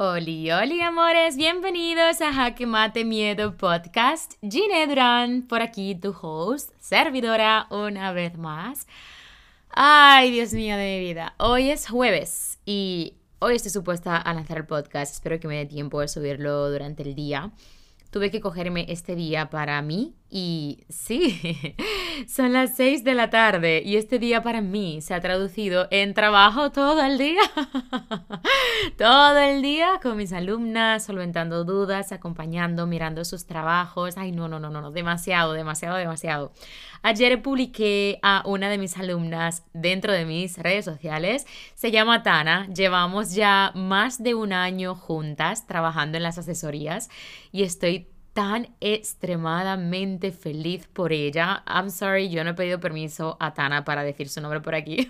Oli, oli, amores, bienvenidos a Jaque Mate Miedo Podcast. Gine Durán, por aquí tu host, servidora una vez más. Ay, Dios mío de mi vida. Hoy es jueves y hoy estoy supuesta a lanzar el podcast. Espero que me dé tiempo de subirlo durante el día. Tuve que cogerme este día para mí y sí, son las 6 de la tarde y este día para mí se ha traducido en trabajo todo el día. todo el día con mis alumnas, solventando dudas, acompañando, mirando sus trabajos. Ay, no, no, no, no, demasiado, demasiado, demasiado. Ayer publiqué a una de mis alumnas dentro de mis redes sociales. Se llama Tana. Llevamos ya más de un año juntas trabajando en las asesorías y estoy tan extremadamente feliz por ella. I'm sorry, yo no he pedido permiso a Tana para decir su nombre por aquí.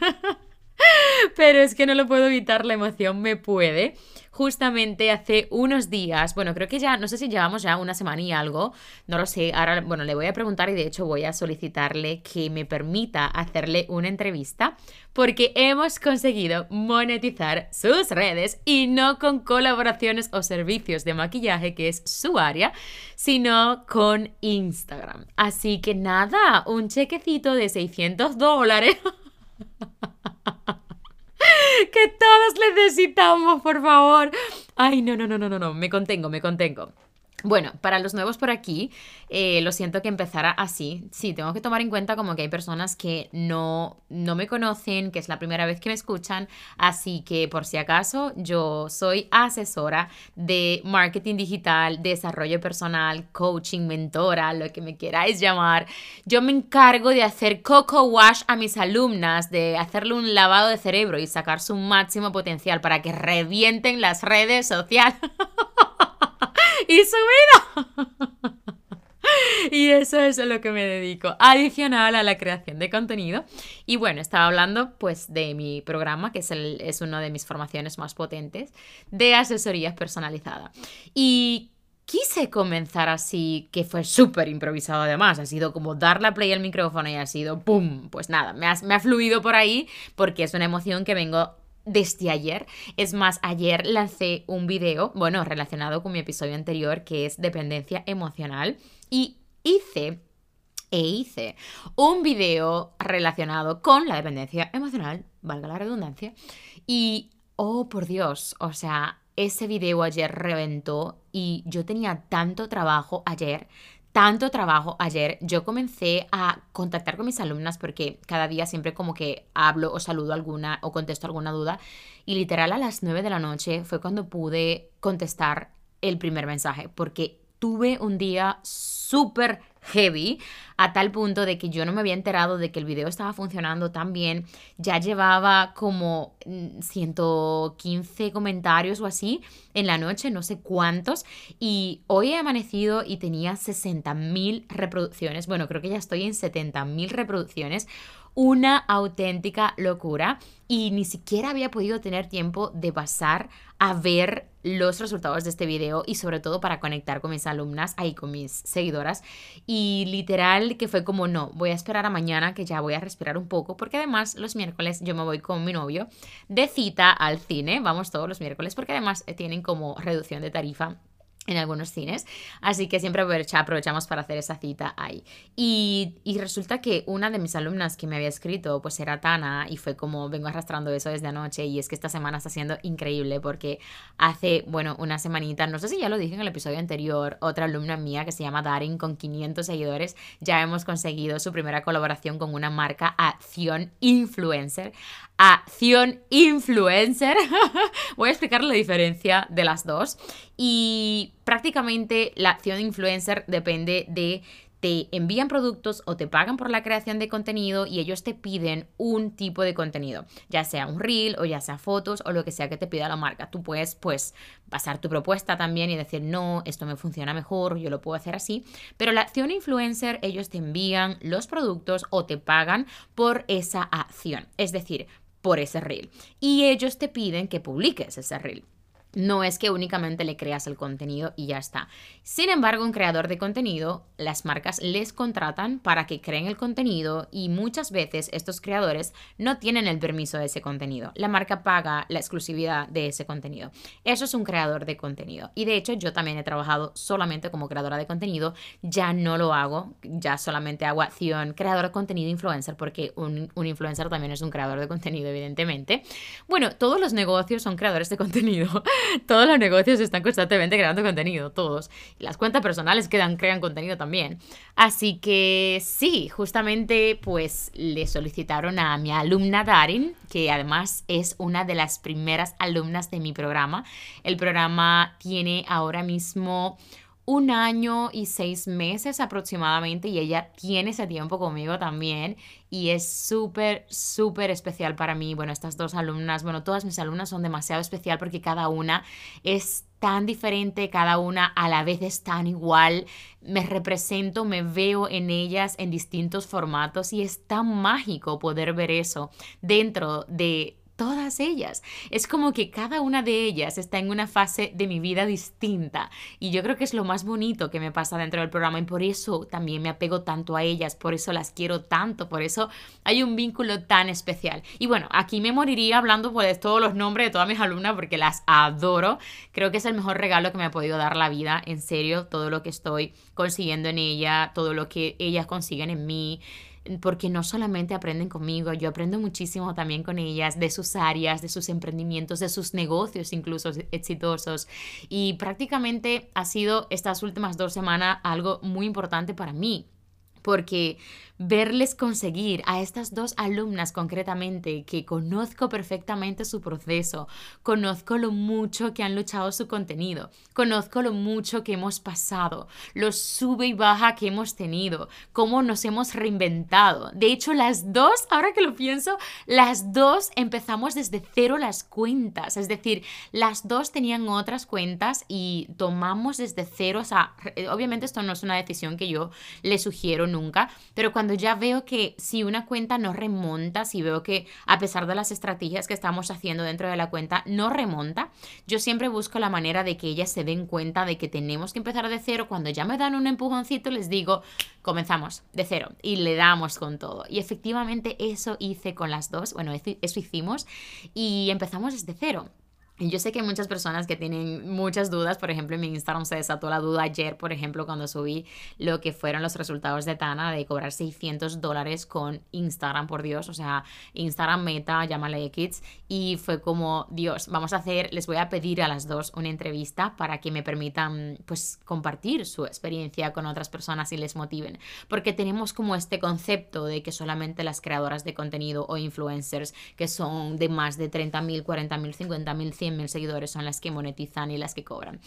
Pero es que no lo puedo evitar, la emoción me puede. Justamente hace unos días, bueno, creo que ya, no sé si llevamos ya una semana y algo, no lo sé, ahora, bueno, le voy a preguntar y de hecho voy a solicitarle que me permita hacerle una entrevista porque hemos conseguido monetizar sus redes y no con colaboraciones o servicios de maquillaje, que es su área, sino con Instagram. Así que nada, un chequecito de 600 dólares. que todos necesitamos, por favor. Ay, no, no, no, no, no, no, me contengo, me contengo. Bueno, para los nuevos por aquí, eh, lo siento que empezara así. Sí, tengo que tomar en cuenta como que hay personas que no, no me conocen, que es la primera vez que me escuchan, así que por si acaso yo soy asesora de marketing digital, desarrollo personal, coaching, mentora, lo que me queráis llamar. Yo me encargo de hacer coco wash a mis alumnas, de hacerle un lavado de cerebro y sacar su máximo potencial para que revienten las redes sociales. y su vida. y eso es a lo que me dedico, adicional a la creación de contenido. Y bueno, estaba hablando pues de mi programa, que es, el, es una de mis formaciones más potentes, de asesoría personalizada. Y quise comenzar así, que fue súper improvisado además, ha sido como dar la play al micrófono y ha sido ¡pum! Pues nada, me ha, me ha fluido por ahí porque es una emoción que vengo desde ayer. Es más, ayer lancé un video, bueno, relacionado con mi episodio anterior, que es dependencia emocional, y hice e hice un video relacionado con la dependencia emocional, valga la redundancia, y, oh por Dios, o sea, ese video ayer reventó y yo tenía tanto trabajo ayer tanto trabajo. Ayer, yo comencé a contactar con mis alumnas porque cada día siempre como que hablo o saludo alguna o contesto alguna duda. Y literal a las 9 de la noche fue cuando pude contestar el primer mensaje porque tuve un día súper heavy a tal punto de que yo no me había enterado de que el video estaba funcionando tan bien. Ya llevaba como 115 mm, comentarios o así en la noche, no sé cuántos. Y hoy he amanecido y tenía 60.000 reproducciones. Bueno, creo que ya estoy en 70.000 reproducciones una auténtica locura y ni siquiera había podido tener tiempo de pasar a ver los resultados de este video y sobre todo para conectar con mis alumnas, ahí con mis seguidoras. Y literal que fue como no, voy a esperar a mañana que ya voy a respirar un poco porque además los miércoles yo me voy con mi novio de cita al cine, vamos todos los miércoles porque además tienen como reducción de tarifa en algunos cines, así que siempre aprovechamos para hacer esa cita ahí. Y, resulta que una de mis alumnas que me había escrito, pues era Tana, y fue como vengo arrastrando eso desde anoche, y es que esta semana está siendo increíble porque hace, bueno, una semanita, no sé si ya lo dije en el episodio anterior, otra alumna mía que se llama Darin, con 500 seguidores, ya hemos conseguido su primera colaboración con una marca Acción Influencer. Acción Influencer. Voy a explicar la diferencia de las dos. Y prácticamente la acción influencer depende de te envían productos o te pagan por la creación de contenido y ellos te piden un tipo de contenido, ya sea un reel o ya sea fotos o lo que sea que te pida la marca. Tú puedes pues pasar tu propuesta también y decir, no, esto me funciona mejor, yo lo puedo hacer así, pero la acción influencer, ellos te envían los productos o te pagan por esa acción, es decir, por ese reel. Y ellos te piden que publiques ese reel. No es que únicamente le creas el contenido y ya está. Sin embargo, un creador de contenido, las marcas les contratan para que creen el contenido y muchas veces estos creadores no tienen el permiso de ese contenido. La marca paga la exclusividad de ese contenido. Eso es un creador de contenido. Y de hecho, yo también he trabajado solamente como creadora de contenido. Ya no lo hago, ya solamente hago acción creador de contenido influencer porque un, un influencer también es un creador de contenido, evidentemente. Bueno, todos los negocios son creadores de contenido. todos los negocios están constantemente creando contenido, todos. las cuentas personales crean contenido también. Así que sí, justamente pues le solicitaron a mi alumna Darin, que además es una de las primeras alumnas de mi programa. El programa tiene ahora mismo un año y seis meses aproximadamente y ella tiene ese tiempo conmigo también y es súper, súper especial para mí. Bueno, estas dos alumnas, bueno, todas mis alumnas son demasiado especial porque cada una es tan diferente, cada una a la vez es tan igual. Me represento, me veo en ellas en distintos formatos y es tan mágico poder ver eso dentro de todas ellas. Es como que cada una de ellas está en una fase de mi vida distinta y yo creo que es lo más bonito que me pasa dentro del programa y por eso también me apego tanto a ellas, por eso las quiero tanto, por eso hay un vínculo tan especial. Y bueno, aquí me moriría hablando pues todos los nombres de todas mis alumnas porque las adoro. Creo que es el mejor regalo que me ha podido dar la vida, en serio, todo lo que estoy consiguiendo en ella, todo lo que ellas consiguen en mí porque no solamente aprenden conmigo, yo aprendo muchísimo también con ellas de sus áreas, de sus emprendimientos, de sus negocios incluso exitosos. Y prácticamente ha sido estas últimas dos semanas algo muy importante para mí, porque verles conseguir a estas dos alumnas concretamente, que conozco perfectamente su proceso, conozco lo mucho que han luchado su contenido, conozco lo mucho que hemos pasado, lo sube y baja que hemos tenido, cómo nos hemos reinventado. De hecho, las dos, ahora que lo pienso, las dos empezamos desde cero las cuentas, es decir, las dos tenían otras cuentas y tomamos desde cero, o sea, obviamente esto no es una decisión que yo le sugiero nunca, pero cuando cuando ya veo que si una cuenta no remonta, si veo que a pesar de las estrategias que estamos haciendo dentro de la cuenta no remonta, yo siempre busco la manera de que ellas se den cuenta de que tenemos que empezar de cero. Cuando ya me dan un empujoncito, les digo, comenzamos de cero y le damos con todo. Y efectivamente eso hice con las dos, bueno, eso hicimos y empezamos desde cero. Y yo sé que hay muchas personas que tienen muchas dudas, por ejemplo, en mi Instagram se desató la duda ayer, por ejemplo, cuando subí lo que fueron los resultados de Tana de cobrar 600 dólares con Instagram, por Dios, o sea, Instagram Meta, llámale X, y fue como, Dios, vamos a hacer, les voy a pedir a las dos una entrevista para que me permitan, pues, compartir su experiencia con otras personas y les motiven, porque tenemos como este concepto de que solamente las creadoras de contenido o influencers que son de más de 30.000, 40.000, 50.000, 100 mil seguidores son las que monetizan y las que cobran.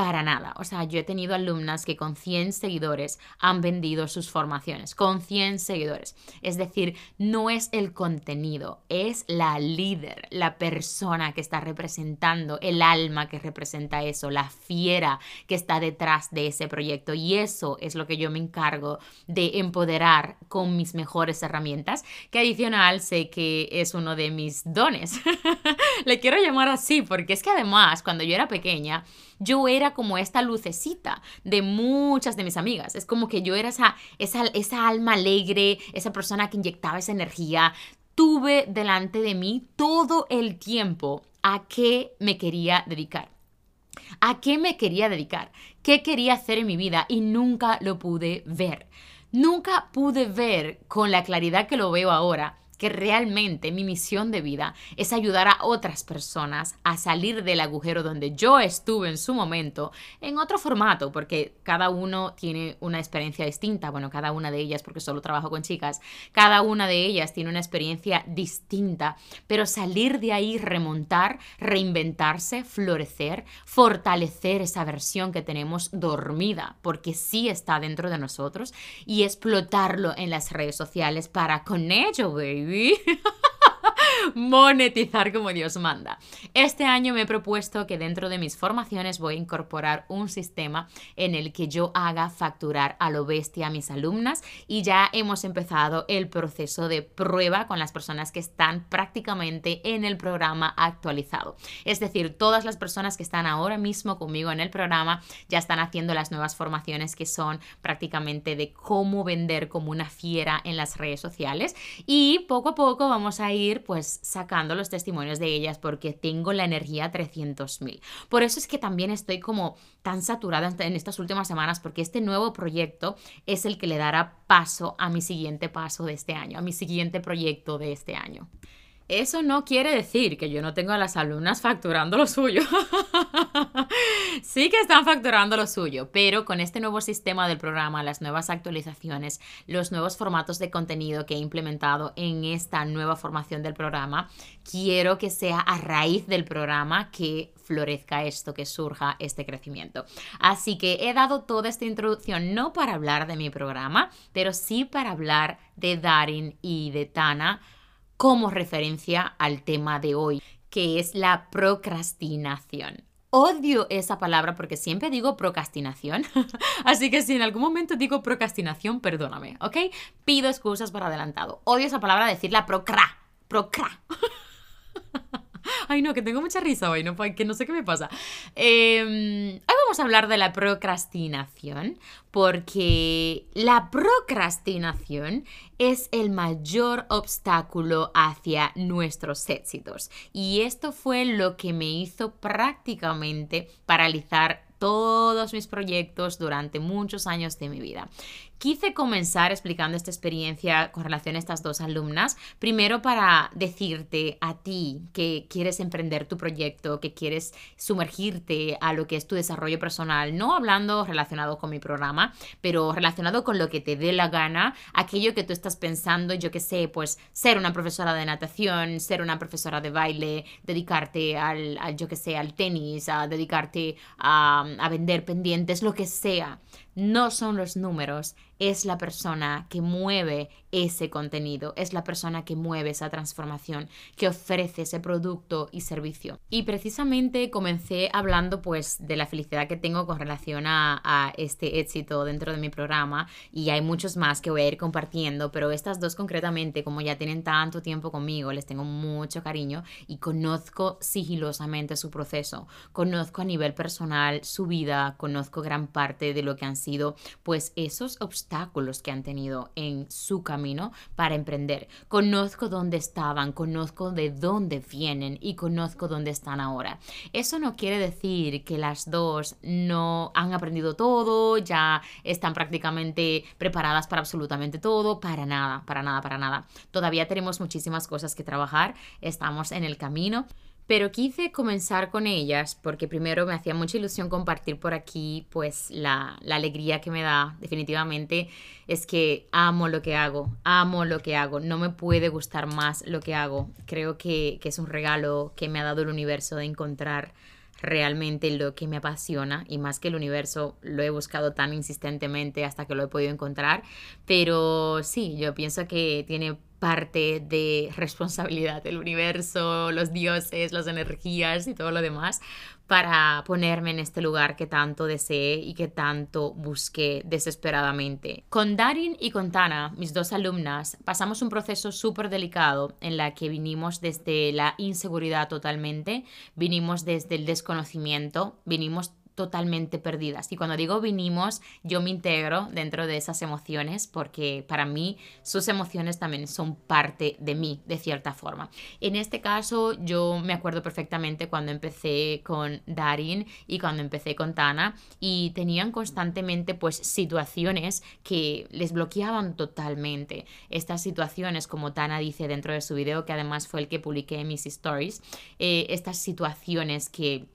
Para nada. O sea, yo he tenido alumnas que con 100 seguidores han vendido sus formaciones. Con 100 seguidores. Es decir, no es el contenido, es la líder, la persona que está representando, el alma que representa eso, la fiera que está detrás de ese proyecto. Y eso es lo que yo me encargo de empoderar con mis mejores herramientas, que adicional sé que es uno de mis dones. Le quiero llamar así porque es que además, cuando yo era pequeña, yo era como esta lucecita de muchas de mis amigas. Es como que yo era esa, esa, esa alma alegre, esa persona que inyectaba esa energía. Tuve delante de mí todo el tiempo a qué me quería dedicar. ¿A qué me quería dedicar? ¿Qué quería hacer en mi vida? Y nunca lo pude ver. Nunca pude ver con la claridad que lo veo ahora que realmente mi misión de vida es ayudar a otras personas a salir del agujero donde yo estuve en su momento en otro formato, porque cada uno tiene una experiencia distinta, bueno, cada una de ellas, porque solo trabajo con chicas, cada una de ellas tiene una experiencia distinta, pero salir de ahí, remontar, reinventarse, florecer, fortalecer esa versión que tenemos dormida, porque sí está dentro de nosotros, y explotarlo en las redes sociales para con ello, baby baby. Monetizar como Dios manda. Este año me he propuesto que dentro de mis formaciones voy a incorporar un sistema en el que yo haga facturar a lo bestia a mis alumnas y ya hemos empezado el proceso de prueba con las personas que están prácticamente en el programa actualizado. Es decir, todas las personas que están ahora mismo conmigo en el programa ya están haciendo las nuevas formaciones que son prácticamente de cómo vender como una fiera en las redes sociales y poco a poco vamos a ir pues sacando los testimonios de ellas porque tengo la energía 300.000. Por eso es que también estoy como tan saturada en estas últimas semanas porque este nuevo proyecto es el que le dará paso a mi siguiente paso de este año, a mi siguiente proyecto de este año. Eso no quiere decir que yo no tengo a las alumnas facturando lo suyo. sí que están facturando lo suyo, pero con este nuevo sistema del programa, las nuevas actualizaciones, los nuevos formatos de contenido que he implementado en esta nueva formación del programa, quiero que sea a raíz del programa que florezca esto, que surja este crecimiento. Así que he dado toda esta introducción no para hablar de mi programa, pero sí para hablar de Darin y de Tana como referencia al tema de hoy, que es la procrastinación. Odio esa palabra porque siempre digo procrastinación. Así que si en algún momento digo procrastinación, perdóname, ¿ok? Pido excusas por adelantado. Odio esa palabra decirla procra. Procra. Ay, no, que tengo mucha risa hoy, ¿no? Que no sé qué me pasa. Em, hoy vamos a hablar de la procrastinación, porque la procrastinación es el mayor obstáculo hacia nuestros éxitos. Y esto fue lo que me hizo prácticamente paralizar todos mis proyectos durante muchos años de mi vida. Quise comenzar explicando esta experiencia con relación a estas dos alumnas, primero para decirte a ti que quieres emprender tu proyecto, que quieres sumergirte a lo que es tu desarrollo personal, no hablando relacionado con mi programa, pero relacionado con lo que te dé la gana, aquello que tú estás pensando, yo que sé, pues ser una profesora de natación, ser una profesora de baile, dedicarte al, yo que sé, al tenis, a dedicarte a vender pendientes, lo que sea. No son los números, es la persona que mueve ese contenido, es la persona que mueve esa transformación, que ofrece ese producto y servicio. Y precisamente comencé hablando pues de la felicidad que tengo con relación a, a este éxito dentro de mi programa y hay muchos más que voy a ir compartiendo, pero estas dos concretamente, como ya tienen tanto tiempo conmigo, les tengo mucho cariño y conozco sigilosamente su proceso, conozco a nivel personal su vida, conozco gran parte de lo que han sido pues esos obstáculos que han tenido en su camino para emprender. Conozco dónde estaban, conozco de dónde vienen y conozco dónde están ahora. Eso no quiere decir que las dos no han aprendido todo, ya están prácticamente preparadas para absolutamente todo, para nada, para nada, para nada. Todavía tenemos muchísimas cosas que trabajar, estamos en el camino. Pero quise comenzar con ellas porque primero me hacía mucha ilusión compartir por aquí pues la, alegría que me da definitivamente es que amo lo que hago, amo lo que hago, no me puede gustar más lo que hago. Creo que, que es un regalo que me ha dado el universo de encontrar realmente lo que me apasiona y más que el universo lo he buscado tan insistentemente hasta que lo he podido encontrar, pero sí, yo pienso que tiene parte de responsabilidad del universo, los dioses, las energías y todo lo demás para ponerme en este lugar que tanto deseé y que tanto busqué desesperadamente. Con Darin y con Tana, mis dos alumnas, pasamos un proceso súper delicado en la que vinimos desde la inseguridad totalmente, vinimos desde el desconocimiento, vinimos totalmente perdidas. Y cuando digo vinimos, yo me integro dentro de esas emociones porque para mí sus emociones también son parte de mí, de cierta forma. En este caso, yo me acuerdo perfectamente cuando empecé con Darin y cuando empecé con Tana y tenían constantemente pues situaciones que les bloqueaban totalmente. Estas situaciones, como Tana dice dentro de su video, que además fue el que publiqué en mis stories, eh, estas situaciones que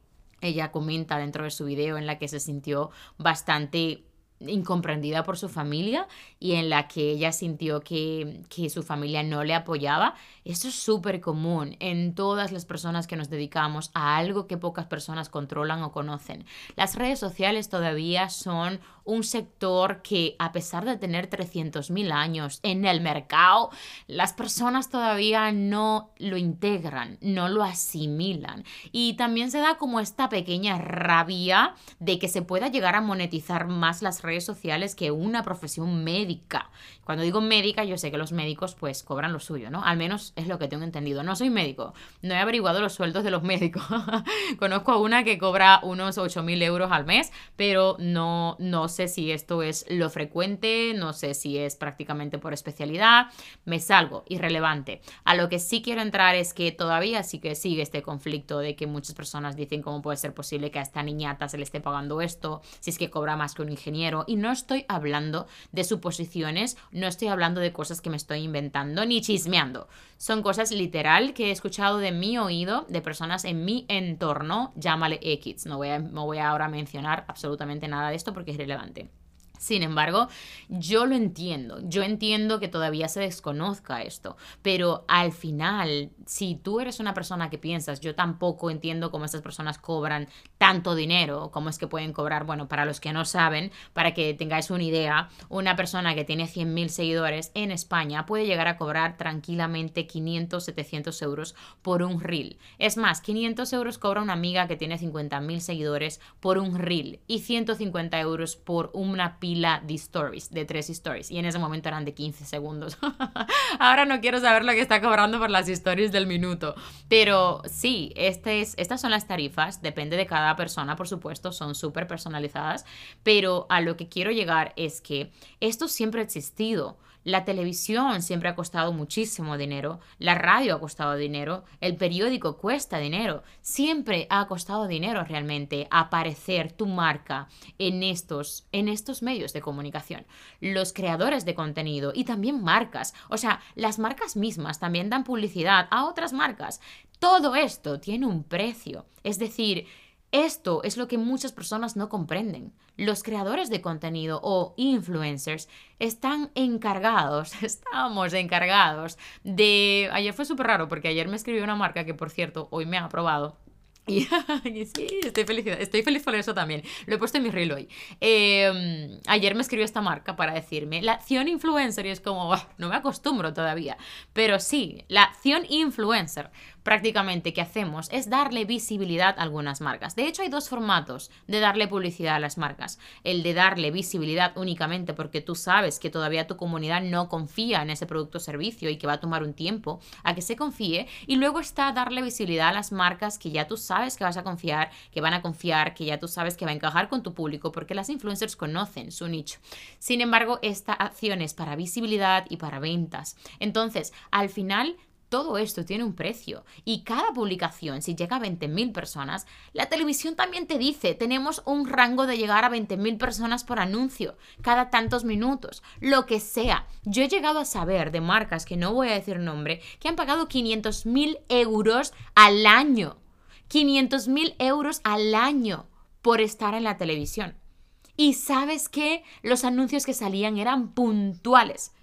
ella comenta dentro de su video en la que se sintió bastante incomprendida por su familia y en la que ella sintió que, que su familia no le apoyaba. Eso es súper común en todas las personas que nos dedicamos a algo que pocas personas controlan o conocen. Las redes sociales todavía son un sector que a pesar de tener 300.000 años en el mercado, las personas todavía no lo integran, no lo asimilan. Y también se da como esta pequeña rabia de que se pueda llegar a monetizar más las redes sociales que una profesión médica. Cuando digo médica, yo sé que los médicos pues cobran lo suyo, ¿no? Al menos es lo que tengo entendido. No soy médico, no he averiguado los sueldos de los médicos. Conozco a una que cobra unos 8.000 euros al mes, pero no, no sé si esto es lo frecuente, no sé si es prácticamente por especialidad. Me salgo, irrelevante. A lo que sí quiero entrar es que todavía sí que sigue este conflicto de que muchas personas dicen cómo puede ser posible que a esta niñata se le esté pagando esto, si es que cobra más que un ingeniero. Y no estoy hablando de suposiciones, no estoy hablando de cosas que me estoy inventando ni chismeando. Son cosas literal que he escuchado de mi oído, de personas en mi entorno, llámale X. No voy a, no voy a ahora mencionar absolutamente nada de esto porque es relevante. Sin embargo, yo lo entiendo, yo entiendo que todavía se desconozca esto, pero al final, si tú eres una persona que piensas, yo tampoco entiendo cómo estas personas cobran tanto dinero, cómo es que pueden cobrar, bueno, para los que no saben, para que tengáis una idea, una persona que tiene 100.000 seguidores en España puede llegar a cobrar tranquilamente 500, 700 euros por un reel. Es más, 500 euros cobra una amiga que tiene 50.000 seguidores por un reel y 150 euros por una pila de stories, de tres stories. Y en ese momento eran de 15 segundos. Ahora no quiero saber lo que está cobrando por las stories del minuto. Pero sí, este es, estas son las tarifas. Depende de cada persona, por supuesto. Son súper personalizadas. Pero a lo que quiero llegar es que esto siempre ha existido. La televisión siempre ha costado muchísimo dinero, la radio ha costado dinero, el periódico cuesta dinero, siempre ha costado dinero realmente aparecer tu marca en estos, en estos medios de comunicación. Los creadores de contenido y también marcas, o sea, las marcas mismas también dan publicidad a otras marcas. Todo esto tiene un precio, es decir, esto es lo que muchas personas no comprenden. Los creadores de contenido o influencers están encargados, estamos encargados de... Ayer fue súper raro porque ayer me escribió una marca que por cierto hoy me ha aprobado y, sí, estoy feliz, estoy feliz por eso también. Lo he puesto en mi reel hoy. Em, ayer me escribió esta marca para decirme la acción influencer y es como, no me acostumbro todavía. Pero sí, la acción influencer prácticamente que hacemos es darle visibilidad a algunas marcas. De hecho, hay dos formatos de darle publicidad a las marcas. El de darle visibilidad únicamente porque tú sabes que todavía tu comunidad no confía en ese producto o servicio y que va a tomar un tiempo a que se confíe. Y luego está darle visibilidad a las marcas que ya tú sabes que vas a confiar, que van a confiar, que ya tú sabes que va a encajar con tu público porque las influencers conocen su nicho. Sin embargo, esta acción es para visibilidad y para ventas. Entonces, al final todo esto tiene un precio y cada publicación, si llega a 20.000 personas, la televisión también te dice, tenemos un rango de llegar a 20.000 personas por anuncio, cada tantos minutos, lo que sea. Yo he llegado a saber de marcas, que no voy a decir nombre, que han pagado 500.000 euros al año. 500.000 euros al año por estar en la televisión. Y sabes que los anuncios que salían eran puntuales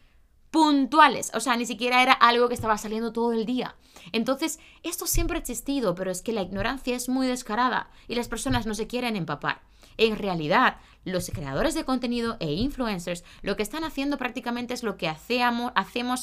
puntuales. O sea, ni siquiera era algo que estaba saliendo todo el día. Entonces, esto siempre ha existido, pero es que la ignorancia es muy descarada y las personas no se quieren empapar. En realidad, los creadores de contenido e influencers lo que están haciendo prácticamente es lo que hacemos,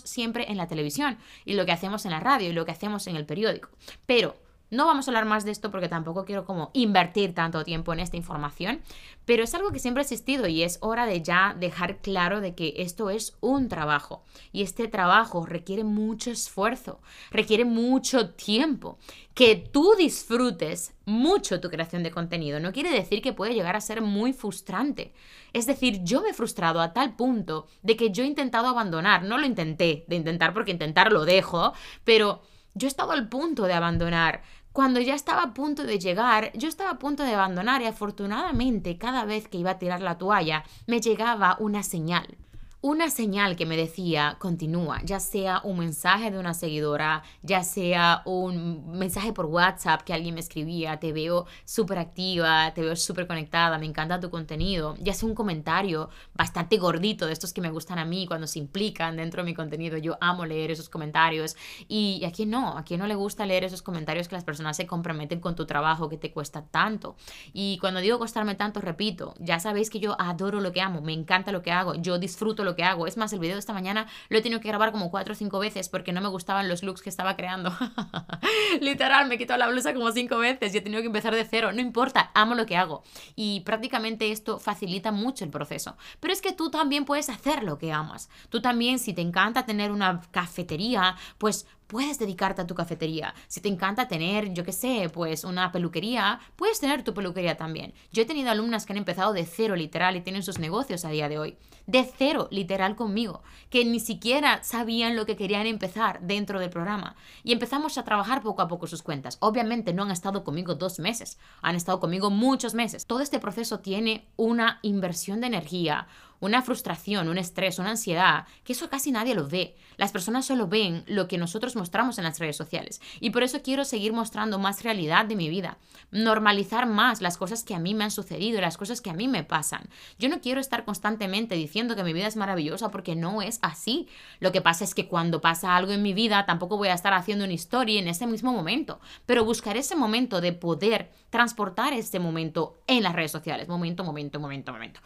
siempre en la televisión y lo que hacemos en la radio y lo que hacemos en el periódico. Pero no vamos a hablar más de esto porque tampoco quiero como invertir tanto tiempo en esta información, pero es algo que siempre ha existido y es hora de ya dejar claro de que esto es un trabajo y este trabajo requiere mucho esfuerzo, requiere mucho tiempo. Que tú disfrutes mucho tu creación de contenido no quiere decir que puede llegar a ser muy frustrante. Es decir, yo me he frustrado a tal punto de que yo he intentado abandonar, no lo intenté, de intentar porque intentar lo dejo, pero yo he estado al punto de abandonar cuando ya estaba a punto de llegar, yo estaba a punto de abandonar y afortunadamente cada vez que iba a tirar la toalla me llegaba una señal. Una señal que me decía continúa, ya sea un mensaje de una seguidora, ya sea un mensaje por WhatsApp que alguien me escribía, te veo súper activa, te veo súper conectada, me encanta tu contenido, ya sea un comentario bastante gordito de estos que me gustan a mí cuando se implican dentro de mi contenido, yo amo leer esos comentarios y a quién no, a quién no le gusta leer esos comentarios que las personas se comprometen con tu trabajo que te cuesta tanto. Y cuando digo costarme tanto, repito, ya sabéis que yo adoro lo que amo, me encanta lo que hago, yo disfruto lo que hago. Es más, el video de esta mañana lo he tenido que grabar como cuatro o cinco veces porque no me gustaban los looks que estaba creando. Literal, me he quitado la blusa como cinco veces y he tenido que empezar de cero. No importa, amo lo que hago. Y prácticamente esto facilita mucho el proceso. Pero es que tú también puedes hacer lo que amas. Tú también, si te encanta tener una cafetería, pues puedes dedicarte a tu cafetería. Si te encanta tener, yo qué sé, pues una peluquería, puedes tener tu peluquería también. Yo he tenido alumnas que han empezado de cero literal y tienen sus negocios a día de hoy. De cero literal conmigo, que ni siquiera sabían lo que querían empezar dentro del programa. Y empezamos a trabajar poco a poco sus cuentas. Obviamente no han estado conmigo dos meses, han estado conmigo muchos meses. Todo este proceso tiene una inversión de energía, una frustración, un estrés, una ansiedad, que eso casi nadie lo ve. Las personas solo ven lo que nosotros mostramos en las redes sociales. Y por eso quiero seguir mostrando más realidad de mi vida, normalizar más las cosas que a mí me han sucedido y las cosas que a mí me pasan. Yo no quiero estar constantemente diciendo que mi vida es maravillosa porque no es así. Lo que pasa es que cuando pasa algo en mi vida tampoco voy a estar haciendo una historia en ese mismo momento, pero buscaré ese momento de poder transportar ese momento en las redes sociales. Momento, momento, momento, momento.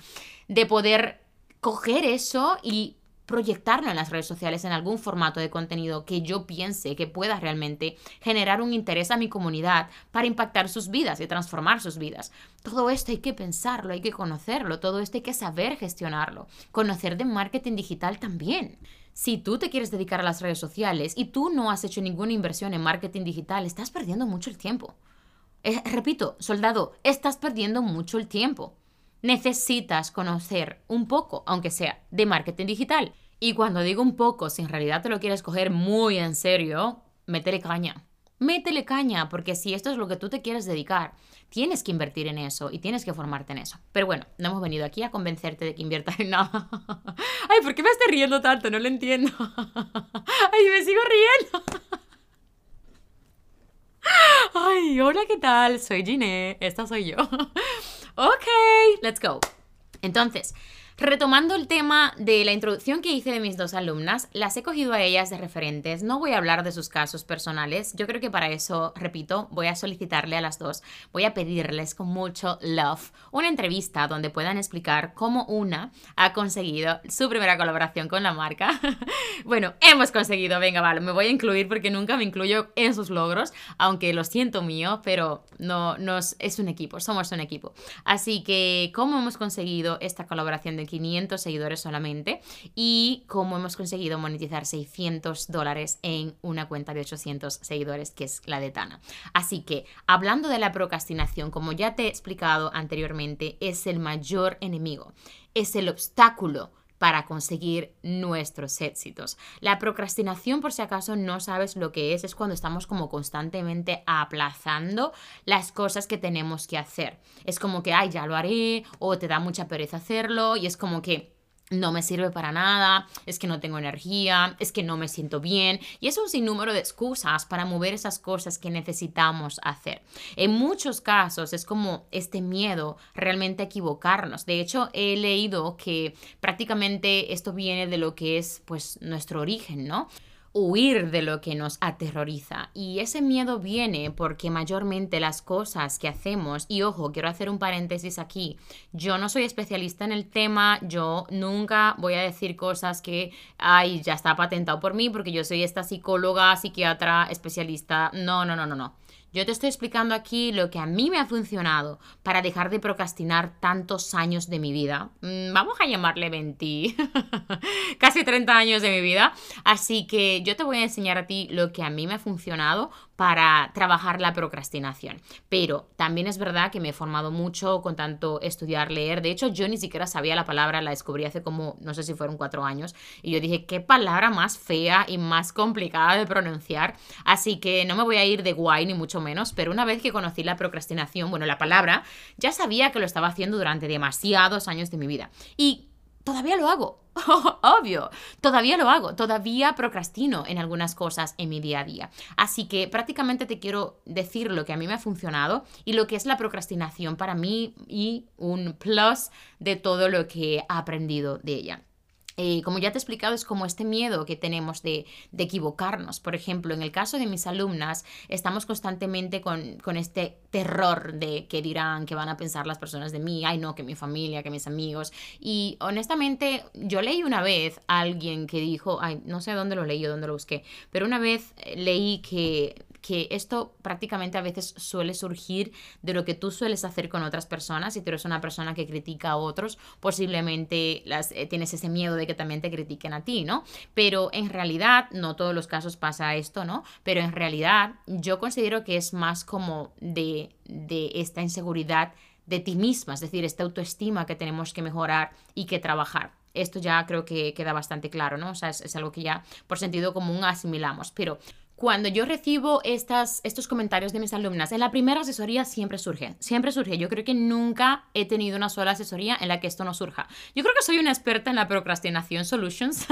De poder coger eso y proyectarlo en las redes sociales en algún formato de contenido que yo piense que pueda realmente generar un interés a mi comunidad para impactar sus vidas y transformar sus vidas. Todo esto hay que pensarlo, hay que conocerlo, todo esto hay que saber gestionarlo, conocer de marketing digital también. Si tú te quieres dedicar a las redes sociales y tú no has hecho ninguna inversión en marketing digital, estás perdiendo mucho el tiempo. Eh, repito, soldado, estás perdiendo mucho el tiempo necesitas conocer un poco, aunque sea, de marketing digital. Y cuando digo un poco, si en realidad te lo quieres coger muy en serio, métele caña. Métele caña, porque si esto es lo que tú te quieres dedicar, tienes que invertir en eso y tienes que formarte en eso. Pero bueno, no hemos venido aquí a convencerte de que inviertas en nada. Ay, ¿por qué me estás riendo tanto? No lo entiendo. Ay, me sigo riendo. Ay, hola, ¿qué tal? Soy Giné, esta soy yo. Ok, let's go. Entonces, Retomando el tema de la introducción que hice de mis dos alumnas, las he cogido a ellas de referentes. No voy a hablar de sus casos personales. Yo creo que para eso, repito, voy a solicitarle a las dos, voy a pedirles con mucho love una entrevista donde puedan explicar cómo una ha conseguido su primera colaboración con la marca. bueno, hemos conseguido, venga, vale, me voy a incluir porque nunca me incluyo en sus logros, aunque lo siento mío, pero no nos es un equipo, somos un equipo. Así que cómo hemos conseguido esta colaboración de 500 seguidores solamente y cómo hemos conseguido monetizar 600 dólares en una cuenta de 800 seguidores que es la de Tana. Así que hablando de la procrastinación, como ya te he explicado anteriormente, es el mayor enemigo, es el obstáculo para conseguir nuestros éxitos. La procrastinación, por si acaso no sabes lo que es, es cuando estamos como constantemente aplazando las cosas que tenemos que hacer. Es como que, ay, ya lo haré, o te da mucha pereza hacerlo, y es como que no me sirve para nada, es que no tengo energía, es que no me siento bien y es un sinnúmero de excusas para mover esas cosas que necesitamos hacer. En muchos casos es como este miedo realmente equivocarnos. De hecho, he leído que prácticamente esto viene de lo que es pues nuestro origen, ¿no? Huir de lo que nos aterroriza. Y ese miedo viene porque mayormente las cosas que hacemos, y ojo, quiero hacer un paréntesis aquí, yo no soy especialista en el tema, yo nunca voy a decir cosas que, ay, ya está patentado por mí, porque yo soy esta psicóloga, psiquiatra, especialista. No, no, no, no, no. Yo te estoy explicando aquí lo que a mí me ha funcionado para dejar de procrastinar tantos años de mi vida. Mm, vamos a llamarle 20, casi 30 años de mi vida. Así que yo te voy a enseñar a ti lo que a mí me ha funcionado para trabajar la procrastinación. Pero también es verdad que me he formado mucho con tanto estudiar, leer. De hecho, yo ni siquiera sabía la palabra, la descubrí hace como, no sé si fueron cuatro años. Y yo dije, qué palabra más fea y más complicada de pronunciar. Así que no me voy a ir de guay ni mucho menos. Pero una vez que conocí la procrastinación, bueno, la palabra, ya sabía que lo estaba haciendo durante demasiados años de mi vida. Y todavía lo hago. Obvio, todavía lo hago, todavía procrastino en algunas cosas en mi día a día. Así que prácticamente te quiero decir lo que a mí me ha funcionado y lo que es la procrastinación para mí y un plus de todo lo que he aprendido de ella. Eh, como ya te he explicado, es como este miedo que tenemos de, equivocarnos. Por ejemplo, en el caso de mis alumnas, estamos constantemente con, con, este terror de qué dirán, qué van a pensar las personas de mí, ay no, que mi familia, que mis amigos. Y honestamente, yo leí una vez a alguien que dijo, ay, no sé dónde lo leí o dónde lo busqué, pero una vez eh, leí que que esto prácticamente a veces suele surgir de lo que tú sueles hacer con otras personas. Si tú eres una persona que critica a otros, posiblemente las, eh, tienes ese miedo de que también te critiquen a ti, ¿no? Pero en realidad, no todos los casos pasa esto, ¿no? Pero en realidad yo considero que es más como de, de esta inseguridad de ti misma, es decir, esta autoestima que tenemos que mejorar y que trabajar. Esto ya creo que queda bastante claro, ¿no? O sea, es, es algo que ya por sentido común asimilamos. Pero cuando yo recibo estas, estos comentarios de mis alumnas, en la primera asesoría siempre surge, siempre surge. Yo creo que nunca he tenido una sola asesoría en la que esto no surja. Yo creo que soy una experta en la procrastinación solutions.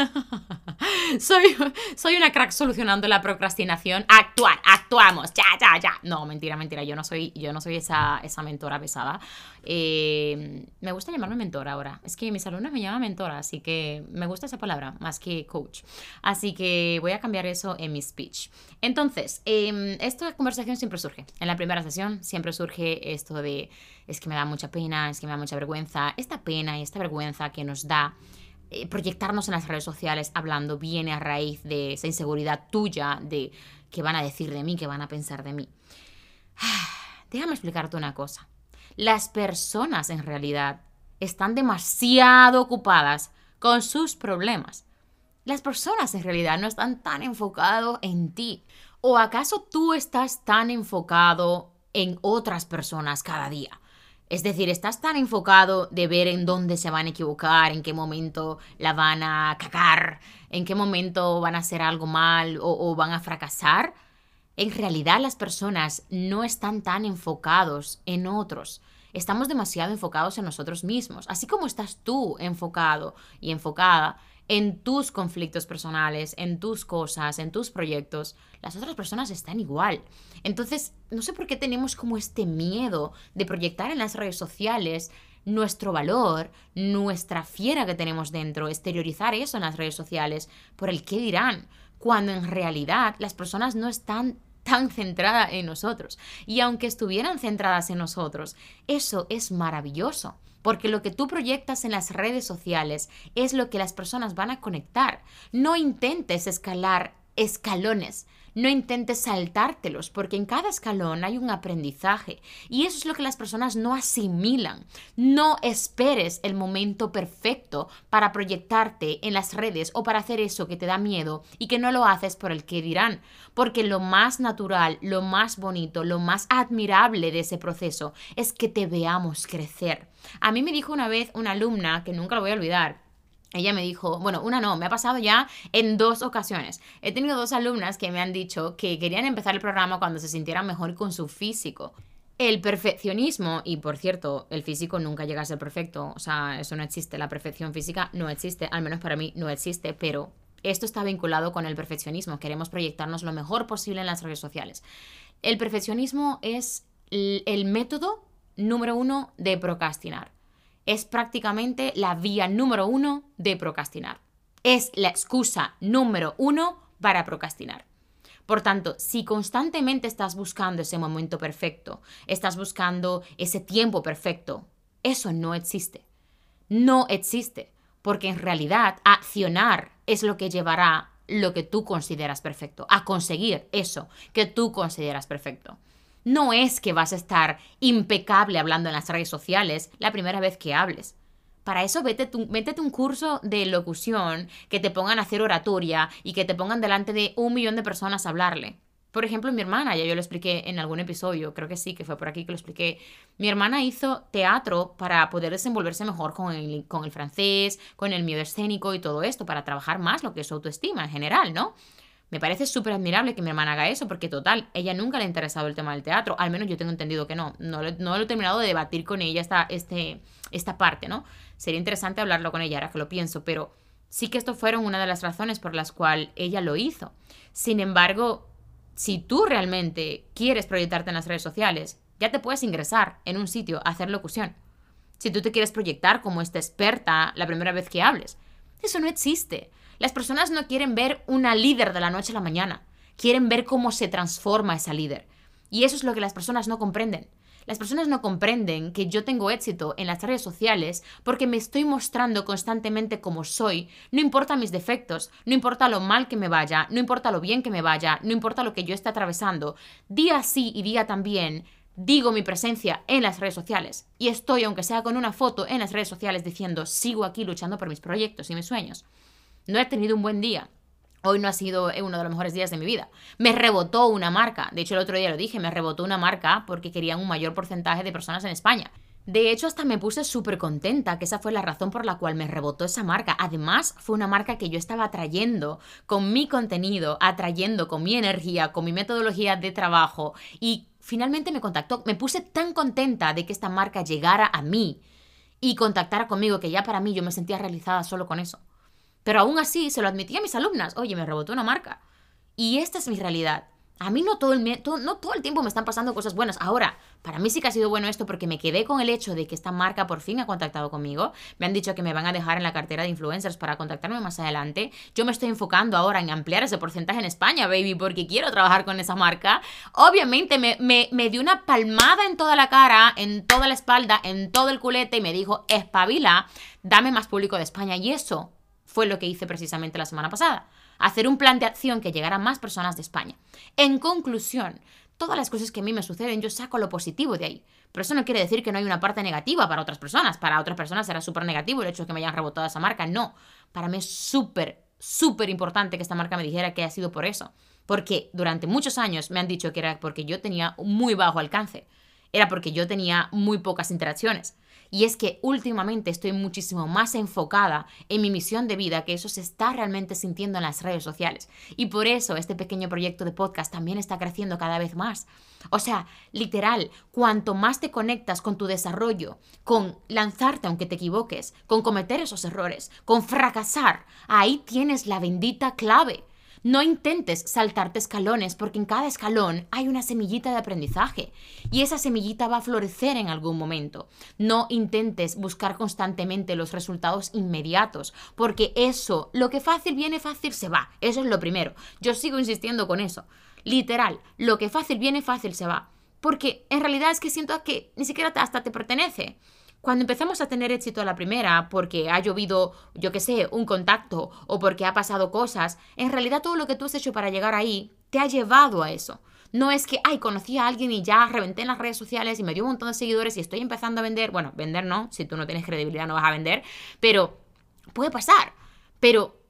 soy, soy una crack solucionando la procrastinación. Actuar, actuamos, ya, ya, ya. No, mentira, mentira. Yo no soy, yo no soy esa, esa mentora pesada. Eh, me gusta llamarme mentora ahora. Es que mis alumnos me llaman mentora, así que me gusta esa palabra más que coach. Así que voy a cambiar eso en mi speech. Entonces, eh, esta conversación siempre surge. En la primera sesión siempre surge esto de es que me da mucha pena, es que me da mucha vergüenza. Esta pena y esta vergüenza que nos da eh, proyectarnos en las redes sociales hablando viene a raíz de esa inseguridad tuya de qué van a decir de mí, qué van a pensar de mí. Déjame explicarte una cosa. Las personas en realidad están demasiado ocupadas con sus problemas. Las personas en realidad no están tan enfocados en ti. ¿O acaso tú estás tan enfocado en otras personas cada día? Es decir, estás tan enfocado de ver en dónde se van a equivocar, en qué momento la van a cagar, en qué momento van a hacer algo mal o, o van a fracasar en realidad las personas no están tan enfocados en otros. Estamos demasiado enfocados en nosotros mismos. Así como estás tú enfocado y enfocada en tus conflictos personales, en tus cosas, en tus proyectos, las otras personas están igual. Entonces, no sé por qué tenemos como este miedo de proyectar en las redes sociales nuestro valor, nuestra fiera que tenemos dentro, exteriorizar eso en las redes sociales por el qué dirán, cuando en realidad las personas no están tan centradas en nosotros. Y aunque estuvieran centradas en nosotros, eso es maravilloso. Porque lo que tú proyectas en las redes sociales es lo que las personas van a conectar. No intentes escalar escalones. No intentes saltártelos, porque en cada escalón hay un aprendizaje y eso es lo que las personas no asimilan. No esperes el momento perfecto para proyectarte en las redes o para hacer eso que te da miedo y que no lo haces por el que dirán, porque lo más natural, lo más bonito, lo más admirable de ese proceso es que te veamos crecer. A mí me dijo una vez una alumna, que nunca lo voy a olvidar, ella me dijo, bueno, una no, me ha pasado ya en dos ocasiones. He tenido dos alumnas que me han dicho que querían empezar el programa cuando se sintieran mejor con su físico. El perfeccionismo, y por cierto, el físico nunca llega a ser perfecto, o sea, eso no existe, la perfección física no existe, al menos para mí no existe, pero esto está vinculado con el perfeccionismo, queremos proyectarnos lo mejor posible en las redes sociales. El perfeccionismo es el método número uno de procrastinar es prácticamente la vía número uno de procrastinar. Es la excusa número uno para procrastinar. Por tanto, si constantemente estás buscando ese momento perfecto, estás buscando ese tiempo perfecto, eso no existe. No existe, porque en realidad accionar es lo que llevará lo que tú consideras perfecto, a conseguir eso que tú consideras perfecto no es que vas a estar impecable hablando en las redes sociales la primera vez que hables. Para eso vete métete un curso de locución que te pongan a hacer oratoria y que te pongan delante de un millón de personas a hablarle. Por ejemplo, mi hermana, ya yo lo expliqué en algún episodio, creo que sí, que fue por aquí que lo expliqué. Mi hermana hizo teatro para poder desenvolverse mejor con el, con el francés, con el miedo escénico y todo esto, para trabajar más lo que es autoestima en general, ¿no? Me parece súper admirable que mi hermana haga eso, porque total, ella nunca le ha interesado el tema del teatro, al menos yo tengo entendido que no, no, no lo he terminado de debatir con ella esta, este, esta parte, ¿no? Sería interesante hablarlo con ella ahora que lo pienso, pero sí que esto fueron una de las razones por las cuales ella lo hizo. Sin embargo, si tú realmente quieres proyectarte en las redes sociales, ya te puedes ingresar en un sitio a hacer locución. Si tú te quieres proyectar como esta experta la primera vez que hables, eso no existe. Las personas no quieren ver una líder de la noche a la mañana, quieren ver cómo se transforma esa líder. Y eso es lo que las personas no comprenden. Las personas no comprenden que yo tengo éxito en las redes sociales porque me estoy mostrando constantemente como soy, no importa mis defectos, no importa lo mal que me vaya, no importa lo bien que me vaya, no importa lo que yo esté atravesando, día sí y día también digo mi presencia en las redes sociales y estoy, aunque sea con una foto en las redes sociales, diciendo sigo aquí luchando por mis proyectos y mis sueños. No he tenido un buen día. Hoy no ha sido uno de los mejores días de mi vida. Me rebotó una marca. De hecho, el otro día lo dije, me rebotó una marca porque querían un mayor porcentaje de personas en España. De hecho, hasta me puse súper contenta, que esa fue la razón por la cual me rebotó esa marca. Además, fue una marca que yo estaba atrayendo con mi contenido, atrayendo con mi energía, con mi metodología de trabajo y finalmente me contactó. Me puse tan contenta de que esta marca llegara a mí y contactara conmigo que ya para mí yo me sentía realizada solo con eso. Pero aún así se lo admití a mis alumnas. Oye, me rebotó una marca. Y esta es mi realidad. A mí no todo, el, no todo el tiempo me están pasando cosas buenas. Ahora, para mí sí que ha sido bueno esto porque me quedé con el hecho de que esta marca por fin ha contactado conmigo. Me han dicho que me van a dejar en la cartera de influencers para contactarme más adelante. Yo me estoy enfocando ahora en ampliar ese porcentaje en España, baby, porque quiero trabajar con esa marca. Obviamente me, me, me dio una palmada en toda la cara, en toda la espalda, en todo el culete y me dijo, espabila, dame más público de España. Y eso fue lo que hice precisamente la semana pasada. Hacer un plan de acción que llegara a más personas de España. En conclusión, todas las cosas que a mí me suceden, yo saco lo positivo de ahí. Pero eso no quiere decir que no hay una parte negativa para otras personas. Para otras personas será súper negativo el hecho de que me hayan rebotado esa marca. No. Para mí es súper, súper importante que esta marca me dijera que ha sido por eso. Porque durante muchos años me han dicho que era porque yo tenía muy bajo alcance. Era porque yo tenía muy pocas interacciones. Y es que últimamente estoy muchísimo más enfocada en mi misión de vida, que eso se está realmente sintiendo en las redes sociales. Y por eso este pequeño proyecto de podcast también está creciendo cada vez más. O sea, literal, cuanto más te conectas con tu desarrollo, con lanzarte aunque te equivoques, con cometer esos errores, con fracasar, ahí tienes la bendita clave no intentes saltarte escalones porque en cada escalón hay una semillita de aprendizaje y esa semillita va a florecer en algún momento. No intentes buscar constantemente los resultados inmediatos porque eso, lo que fácil viene fácil se va. Eso es lo primero. Yo sigo insistiendo con eso. Literal, lo que fácil viene fácil se va. Porque en realidad es que siento que ni siquiera hasta te pertenece. Cuando empezamos a tener éxito a la primera, porque ha llovido, yo qué sé, un contacto o porque ha pasado cosas, en realidad todo lo que tú has hecho para llegar ahí te ha llevado a eso. No es que, ay, conocí a alguien y ya reventé en las redes sociales y me dio un montón de seguidores y estoy empezando a vender. Bueno, vender no, si tú no tienes credibilidad no vas a vender, pero puede pasar. Pero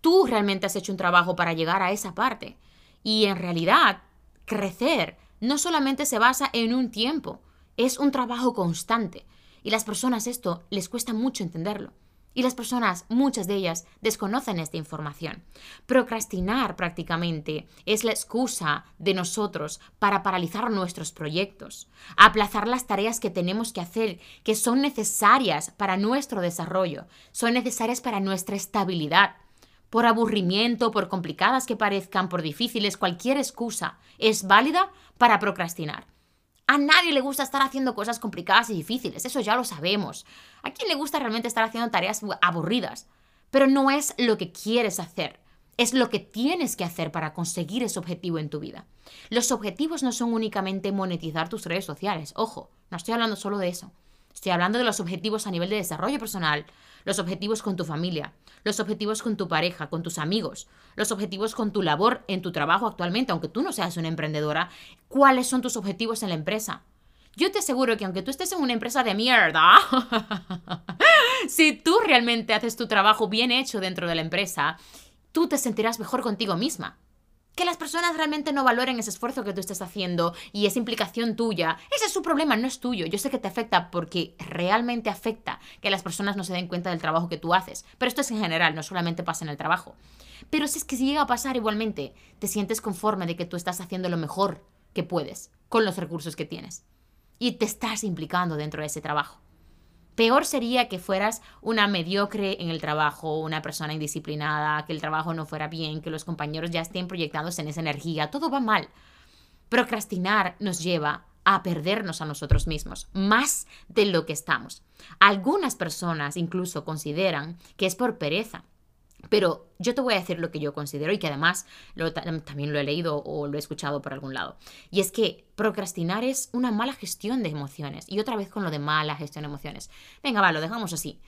tú realmente has hecho un trabajo para llegar a esa parte. Y en realidad, crecer no solamente se basa en un tiempo, es un trabajo constante. Y las personas esto les cuesta mucho entenderlo. Y las personas, muchas de ellas, desconocen esta información. Procrastinar prácticamente es la excusa de nosotros para paralizar nuestros proyectos, aplazar las tareas que tenemos que hacer, que son necesarias para nuestro desarrollo, son necesarias para nuestra estabilidad. Por aburrimiento, por complicadas que parezcan, por difíciles, cualquier excusa es válida para procrastinar. A nadie le gusta estar haciendo cosas complicadas y difíciles, eso ya lo sabemos. ¿A quién le gusta realmente estar haciendo tareas aburridas? Pero no es lo que quieres hacer, es lo que tienes que hacer para conseguir ese objetivo en tu vida. Los objetivos no son únicamente monetizar tus redes sociales, ojo, no estoy hablando solo de eso. Estoy hablando de los objetivos a nivel de desarrollo personal, los objetivos con tu familia, los objetivos con tu pareja, con tus amigos, los objetivos con tu labor en tu trabajo actualmente, aunque tú no seas una emprendedora, cuáles son tus objetivos en la empresa. Yo te aseguro que aunque tú estés en una empresa de mierda, si tú realmente haces tu trabajo bien hecho dentro de la empresa, tú te sentirás mejor contigo misma. Que las personas realmente no valoren ese esfuerzo que tú estés haciendo y esa implicación tuya, ese es su problema, no es tuyo. Yo sé que te afecta porque realmente afecta que las personas no se den cuenta del trabajo que tú haces. Pero esto es en general, no solamente pasa en el trabajo. Pero si es que si llega a pasar igualmente, te sientes conforme de que tú estás haciendo lo mejor que puedes con los recursos que tienes. Y te estás implicando dentro de ese trabajo. Peor sería que fueras una mediocre en el trabajo, una persona indisciplinada, que el trabajo no fuera bien, que los compañeros ya estén proyectados en esa energía. Todo va mal. Procrastinar nos lleva a perdernos a nosotros mismos, más de lo que estamos. Algunas personas incluso consideran que es por pereza. Pero yo te voy a decir lo que yo considero y que además también lo he leído o lo he escuchado por algún lado. Y es que procrastinar es una mala gestión de emociones. Y otra vez con lo de mala gestión de emociones. Venga, va, lo dejamos así.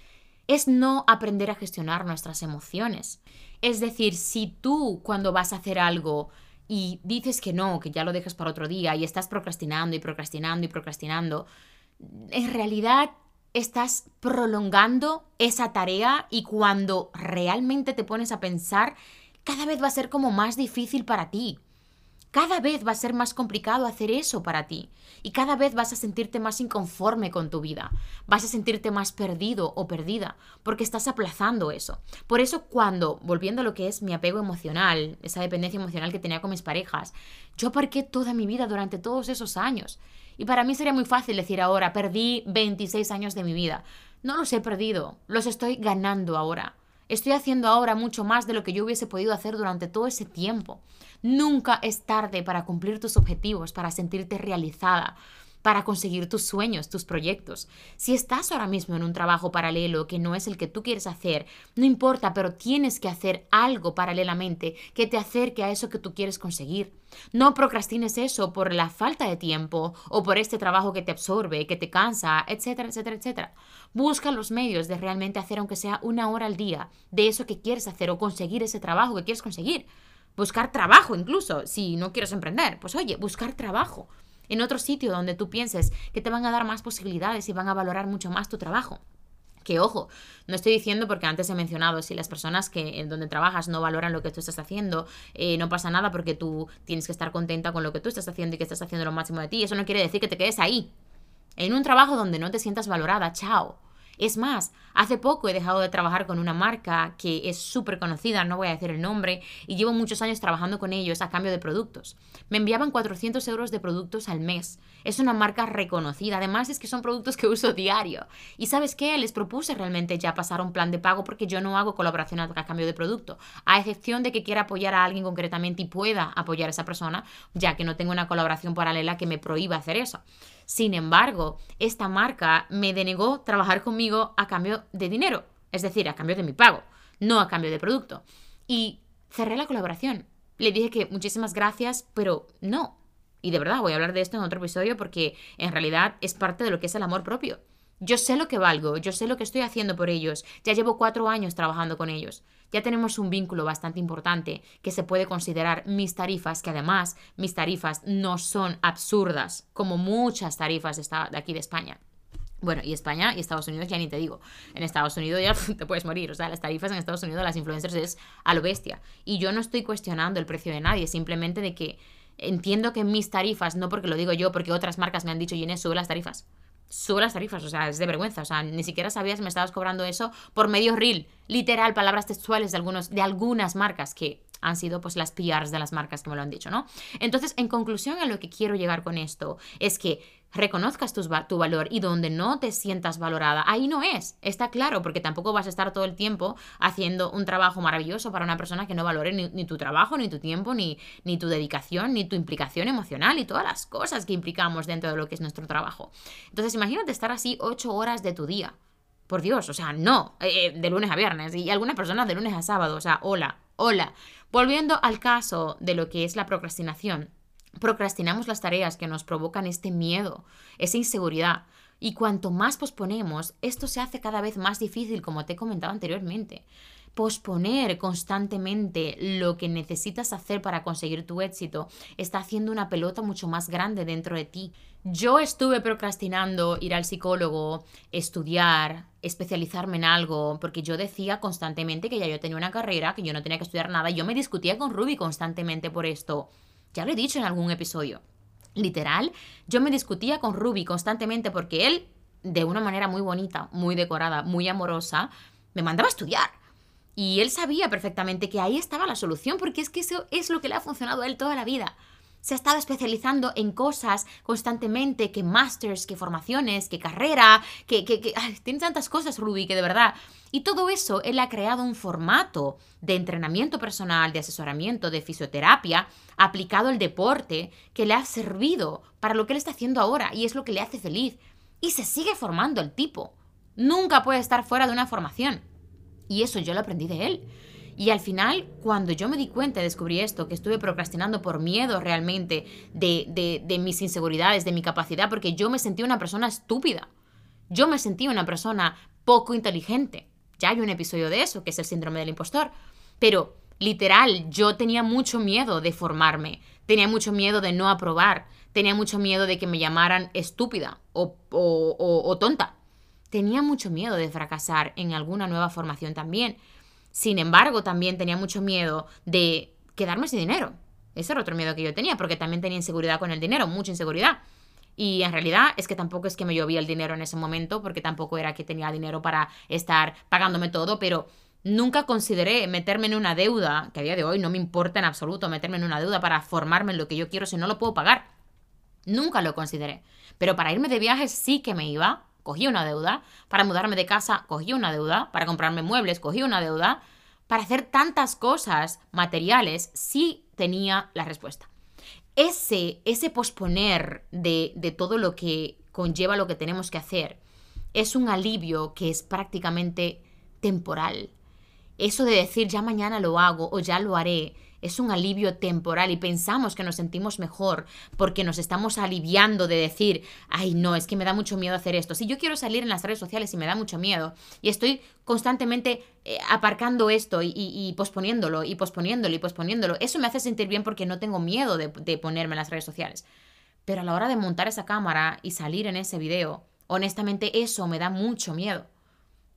Es no aprender a gestionar nuestras emociones. Es decir, si tú cuando vas a hacer algo y dices que no, que ya lo dejas para otro día y estás procrastinando y procrastinando y procrastinando, en realidad estás prolongando esa tarea y cuando realmente te pones a pensar, cada vez va a ser como más difícil para ti. Cada vez va a ser más complicado hacer eso para ti y cada vez vas a sentirte más inconforme con tu vida, vas a sentirte más perdido o perdida porque estás aplazando eso. Por eso cuando, volviendo a lo que es mi apego emocional, esa dependencia emocional que tenía con mis parejas, yo aparqué toda mi vida durante todos esos años y para mí sería muy fácil decir ahora, perdí 26 años de mi vida. No los he perdido, los estoy ganando ahora. Estoy haciendo ahora mucho más de lo que yo hubiese podido hacer durante todo ese tiempo. Nunca es tarde para cumplir tus objetivos, para sentirte realizada, para conseguir tus sueños, tus proyectos. Si estás ahora mismo en un trabajo paralelo que no es el que tú quieres hacer, no importa, pero tienes que hacer algo paralelamente que te acerque a eso que tú quieres conseguir. No procrastines eso por la falta de tiempo o por este trabajo que te absorbe, que te cansa, etcétera, etcétera, etcétera. Busca los medios de realmente hacer aunque sea una hora al día de eso que quieres hacer o conseguir ese trabajo que quieres conseguir. Buscar trabajo incluso, si no quieres emprender. Pues oye, buscar trabajo en otro sitio donde tú pienses que te van a dar más posibilidades y van a valorar mucho más tu trabajo. Que ojo, no estoy diciendo porque antes he mencionado, si las personas que en donde trabajas no valoran lo que tú estás haciendo, eh, no pasa nada porque tú tienes que estar contenta con lo que tú estás haciendo y que estás haciendo lo máximo de ti. Eso no quiere decir que te quedes ahí. En un trabajo donde no te sientas valorada, chao. Es más, hace poco he dejado de trabajar con una marca que es súper conocida, no voy a decir el nombre, y llevo muchos años trabajando con ellos a cambio de productos. Me enviaban 400 euros de productos al mes. Es una marca reconocida, además es que son productos que uso diario. Y sabes qué, les propuse realmente ya pasar un plan de pago porque yo no hago colaboración a cambio de producto, a excepción de que quiera apoyar a alguien concretamente y pueda apoyar a esa persona, ya que no tengo una colaboración paralela que me prohíba hacer eso. Sin embargo, esta marca me denegó trabajar conmigo a cambio de dinero, es decir, a cambio de mi pago, no a cambio de producto. Y cerré la colaboración. Le dije que muchísimas gracias, pero no. Y de verdad voy a hablar de esto en otro episodio porque en realidad es parte de lo que es el amor propio. Yo sé lo que valgo, yo sé lo que estoy haciendo por ellos, ya llevo cuatro años trabajando con ellos ya tenemos un vínculo bastante importante que se puede considerar mis tarifas, que además mis tarifas no son absurdas como muchas tarifas de aquí de España. Bueno, y España y Estados Unidos ya ni te digo. En Estados Unidos ya te puedes morir. O sea, las tarifas en Estados Unidos, las influencers es a lo bestia. Y yo no estoy cuestionando el precio de nadie, simplemente de que entiendo que mis tarifas, no porque lo digo yo, porque otras marcas me han dicho, Ginés, sube las tarifas sube las tarifas, o sea, es de vergüenza, o sea, ni siquiera sabías me estabas cobrando eso por medio reel, literal, palabras textuales de, algunos, de algunas marcas que han sido pues las PRs de las marcas que me lo han dicho, ¿no? Entonces, en conclusión, a lo que quiero llegar con esto es que reconozcas tu, valor y donde no te sientas valorada, ahí no es, está claro, porque tampoco vas a estar todo el tiempo haciendo un trabajo maravilloso para una persona que no valore ni, tu trabajo, ni tu tiempo, ni, ni tu dedicación, ni tu implicación emocional y todas las cosas que implicamos dentro de lo que es nuestro trabajo. Entonces, imagínate estar así ocho horas de tu día. Por Dios, o sea, no, eh, de lunes a viernes y algunas personas de lunes a sábado, o sea, hola, hola. Volviendo al caso de lo que es la procrastinación, procrastinamos las tareas que nos provocan este miedo, esa inseguridad. Y cuanto más posponemos, esto se hace cada vez más difícil, como te he comentado anteriormente. Posponer constantemente lo que necesitas hacer para conseguir tu éxito está haciendo una pelota mucho más grande dentro de ti. Yo estuve procrastinando ir al psicólogo, estudiar, especializarme en algo, porque yo decía constantemente que ya yo tenía una carrera, que yo no tenía que estudiar nada. Yo me discutía con Ruby constantemente por esto. Ya lo he dicho en algún episodio. Literal, yo me discutía con Ruby constantemente porque él, de una manera muy bonita, muy decorada, muy amorosa, me mandaba a estudiar. Y él sabía perfectamente que ahí estaba la solución, porque es que eso es lo que le ha funcionado a él toda la vida. Se ha estado especializando en cosas constantemente, que masters, que formaciones, que carrera, que... que, tiene tantas cosas, Ruby, que de verdad... Y todo eso, él ha creado un formato de entrenamiento personal, de asesoramiento, de fisioterapia, aplicado al deporte, que le ha servido para lo que él está haciendo ahora y es lo que le hace feliz. Y se sigue formando el tipo. Nunca puede estar fuera de una formación. Y eso yo lo aprendí de él. Y al final, cuando yo me di cuenta y descubrí esto, que estuve procrastinando por miedo realmente de, de, mis inseguridades, de mi capacidad, porque yo me sentía una persona estúpida. Yo me sentía una persona poco inteligente. Ya hay un episodio de eso, que es el síndrome del impostor. Pero, literal, yo tenía mucho miedo de formarme, tenía mucho miedo de no aprobar, tenía mucho miedo de que me llamaran estúpida o, o, o tonta. Tenía mucho miedo de fracasar en alguna nueva formación también. Sin embargo, también tenía mucho miedo de quedarme sin dinero. Ese era otro miedo que yo tenía, porque también tenía inseguridad con el dinero, mucha inseguridad. Y en realidad es que tampoco es que me llovía el dinero en ese momento, porque tampoco era que tenía dinero para estar pagándome todo, pero nunca consideré meterme en una deuda, que a día de hoy no me importa en absoluto meterme en una deuda para formarme en lo que yo quiero si no lo puedo pagar. Nunca lo consideré. Pero para irme de viajes sí que me iba, cogí una deuda. Para mudarme de casa, cogí una deuda. Para comprarme muebles, cogí una deuda. Para hacer tantas cosas materiales, sí tenía la respuesta. Ese, ese posponer de, de todo lo que conlleva lo que tenemos que hacer es un alivio que es prácticamente temporal. Eso de decir ya mañana lo hago o ya lo haré es un alivio temporal y pensamos que nos sentimos mejor porque nos estamos aliviando de decir, ay no, es que me da mucho miedo hacer esto. Si yo quiero salir en las redes sociales y me da mucho miedo y estoy constantemente eh, aparcando esto y, posponiéndolo y posponiéndolo y posponiéndolo, eso me hace sentir bien porque no tengo miedo de, de ponerme en las redes sociales. Pero a la hora de montar esa cámara y salir en ese video, honestamente eso me da mucho miedo.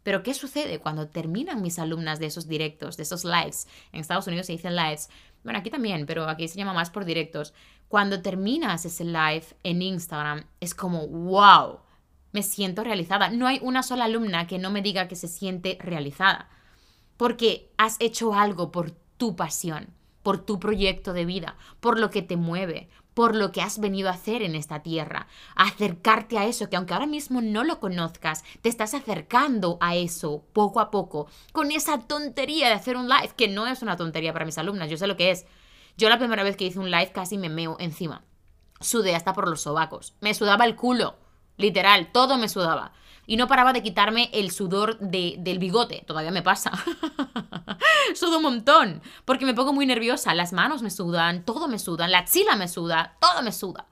Pero ¿qué sucede cuando terminan mis alumnas de esos directos, de esos lives? En Estados Unidos se dicen lives. Bueno, aquí también, pero aquí se llama más por directos. Cuando terminas ese live en Instagram, es como, wow, me siento realizada. No hay una sola alumna que no me diga que se siente realizada. Porque has hecho algo por tu pasión, por tu proyecto de vida, por lo que te mueve, por lo que has venido a hacer en esta tierra, acercarte a eso, que aunque ahora mismo no lo conozcas, te estás acercando a eso poco a poco, con esa tontería de hacer un live, que no es una tontería para mis alumnas, yo sé lo que es. Yo la primera vez que hice un live casi me meo encima. Sudé hasta por los sobacos. Me sudaba el culo. Literal, todo me sudaba. Y no paraba de quitarme el sudor del bigote. Todavía me pasa. Sudo un montón. Porque me pongo muy nerviosa. Las manos me sudan, todo me suda, la axila me suda, todo me suda.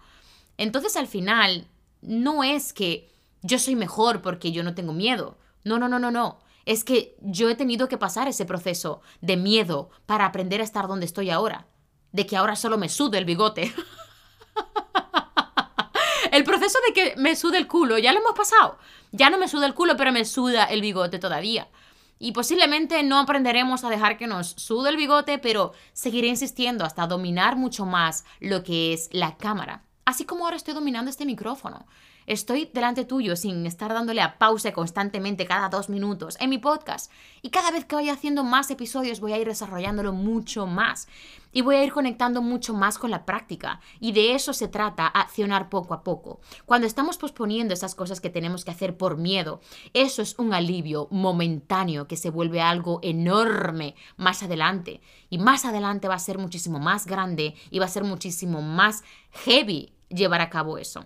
Entonces al final, no es que yo soy mejor porque yo no tengo miedo. No, no, no, no, no. Es que yo he tenido que pasar ese proceso de miedo para aprender a estar donde estoy ahora. De que ahora solo me sude el bigote. el proceso de que me sude el culo, ya lo hemos pasado. Ya no me suda el culo, pero me suda el bigote todavía. Y posiblemente no aprenderemos a dejar que nos sude el bigote, pero seguiré insistiendo hasta dominar mucho más lo que es la cámara. Así como ahora estoy dominando este micrófono. Estoy delante tuyo sin estar dándole a pausa constantemente cada dos minutos en mi podcast. Y cada vez que vaya haciendo más episodios voy a ir desarrollándolo mucho más. Y voy a ir conectando mucho más con la práctica. Y de eso se trata, accionar poco a poco. Cuando estamos posponiendo esas cosas que tenemos que hacer por miedo, eso es un alivio momentáneo que se vuelve algo enorme más adelante. Y más adelante va a ser muchísimo más grande y va a ser muchísimo más heavy llevar a cabo eso.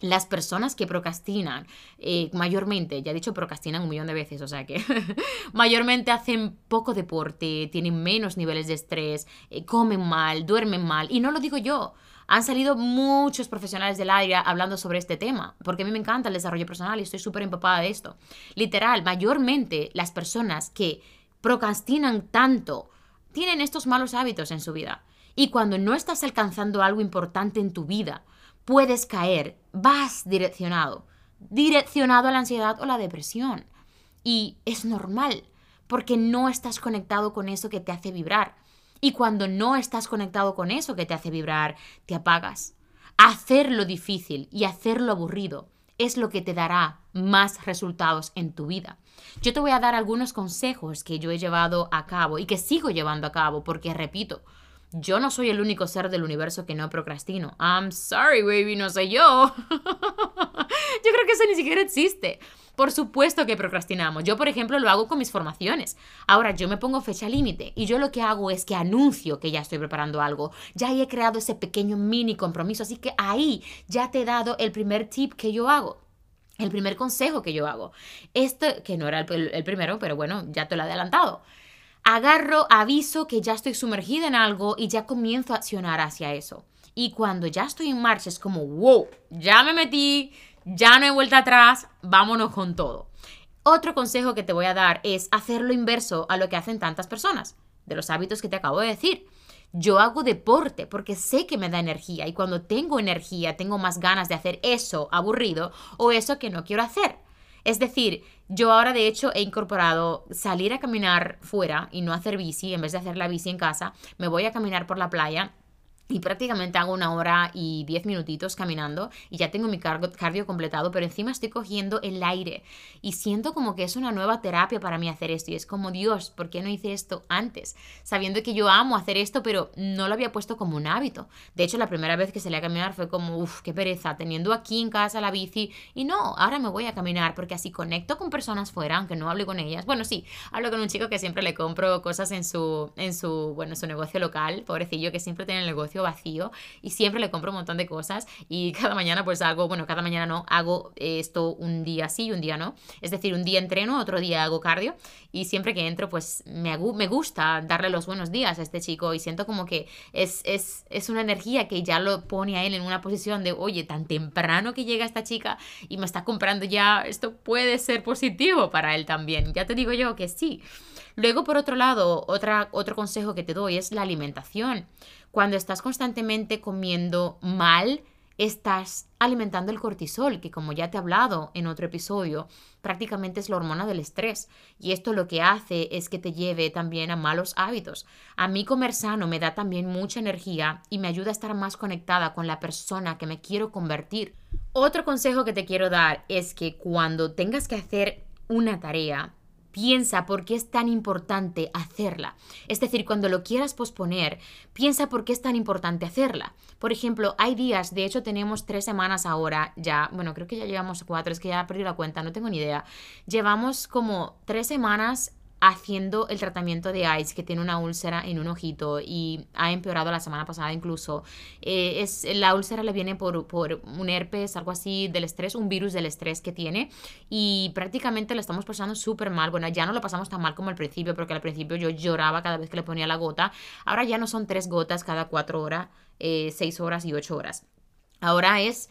Las personas que procrastinan, eh, mayormente, ya he dicho procrastinan un millón de veces, o sea que mayormente hacen poco deporte, tienen menos niveles de estrés, eh, comen mal, duermen mal, y no lo digo yo. Han salido muchos profesionales del área hablando sobre este tema, porque a mí me encanta el desarrollo personal y estoy súper empapada de esto. Literal, mayormente las personas que procrastinan tanto, tienen estos malos hábitos en su vida. Y cuando no estás alcanzando algo importante en tu vida, puedes caer, vas direccionado, direccionado a la ansiedad o la depresión. Y es normal, porque no estás conectado con eso que te hace vibrar. Y cuando no estás conectado con eso que te hace vibrar, te apagas. Hacerlo difícil y hacerlo aburrido es lo que te dará más resultados en tu vida. Yo te voy a dar algunos consejos que yo he llevado a cabo y que sigo llevando a cabo porque, repito, yo no soy el único ser del universo que no procrastino. I'm sorry, baby, no soy yo. yo creo que eso ni siquiera existe. Por supuesto que procrastinamos. Yo, por ejemplo, lo hago con mis formaciones. Ahora, yo me pongo fecha límite y yo lo que hago es que anuncio que ya estoy preparando algo. Ya he creado ese pequeño mini compromiso. Así que ahí ya te he dado el primer tip que yo hago. El primer consejo que yo hago. Este, que no era el, el primero, pero bueno, ya te lo he adelantado agarro, aviso que ya estoy sumergida en algo y ya comienzo a accionar hacia eso. Y cuando ya estoy en marcha es como, wow, ya me metí, ya no hay vuelta atrás, vámonos con todo. Otro consejo que te voy a dar es hacer lo inverso a lo que hacen tantas personas, de los hábitos que te acabo de decir. Yo hago deporte porque sé que me da energía y cuando tengo energía tengo más ganas de hacer eso aburrido o eso que no quiero hacer. Es decir, yo ahora de hecho he incorporado salir a caminar fuera y no hacer bici, en vez de hacer la bici en casa, me voy a caminar por la playa y prácticamente hago una hora y diez minutitos caminando y ya tengo mi cardio completado, pero encima estoy cogiendo el aire y siento como que es una nueva terapia para mí hacer esto y es como Dios, ¿por qué no hice esto antes? Sabiendo que yo amo hacer esto, pero no lo había puesto como un hábito. De hecho, la primera vez que salí a caminar fue como, uff, qué pereza, teniendo aquí en casa la bici y no, ahora me voy a caminar porque así conecto con personas fuera, aunque no hable con ellas. Bueno, sí, hablo con un chico que siempre le compro cosas en su, en su, bueno, su negocio local, pobrecillo, que siempre tiene el negocio vacío y siempre le compro un montón de cosas y cada mañana pues hago, bueno, cada mañana no, hago esto un día sí y un día no. Es decir, un día entreno, otro día hago cardio y siempre que entro pues me, me gusta darle los buenos días a este chico y siento como que es, es, es una energía que ya lo pone a él en una posición de, oye, tan temprano que llega esta chica y me está comprando ya, esto puede ser positivo para él también. Ya te digo yo que sí. Luego, por otro lado, otra, otro consejo que te doy es la alimentación. Cuando estás constantemente comiendo mal, estás alimentando el cortisol, que como ya te he hablado en otro episodio, prácticamente es la hormona del estrés. Y esto lo que hace es que te lleve también a malos hábitos. A mí comer sano me da también mucha energía y me ayuda a estar más conectada con la persona que me quiero convertir. Otro consejo que te quiero dar es que cuando tengas que hacer una tarea, Piensa por qué es tan importante hacerla. Es decir, cuando lo quieras posponer, piensa por qué es tan importante hacerla. Por ejemplo, hay días, de hecho tenemos tres semanas ahora ya, bueno, creo que ya llevamos cuatro, es que ya he perdido la cuenta, no tengo ni idea. Llevamos como tres semanas haciendo el tratamiento de ICE, que tiene una úlcera en un ojito y ha empeorado la semana pasada incluso. Eh, es, la úlcera le viene por, por, un herpes, algo así del estrés, un virus del estrés que tiene y prácticamente lo estamos pasando súper mal. Bueno, ya no lo pasamos tan mal como al principio, porque al principio yo lloraba cada vez que le ponía la gota. Ahora ya no son tres gotas cada cuatro horas, eh, seis horas y ocho horas. Ahora es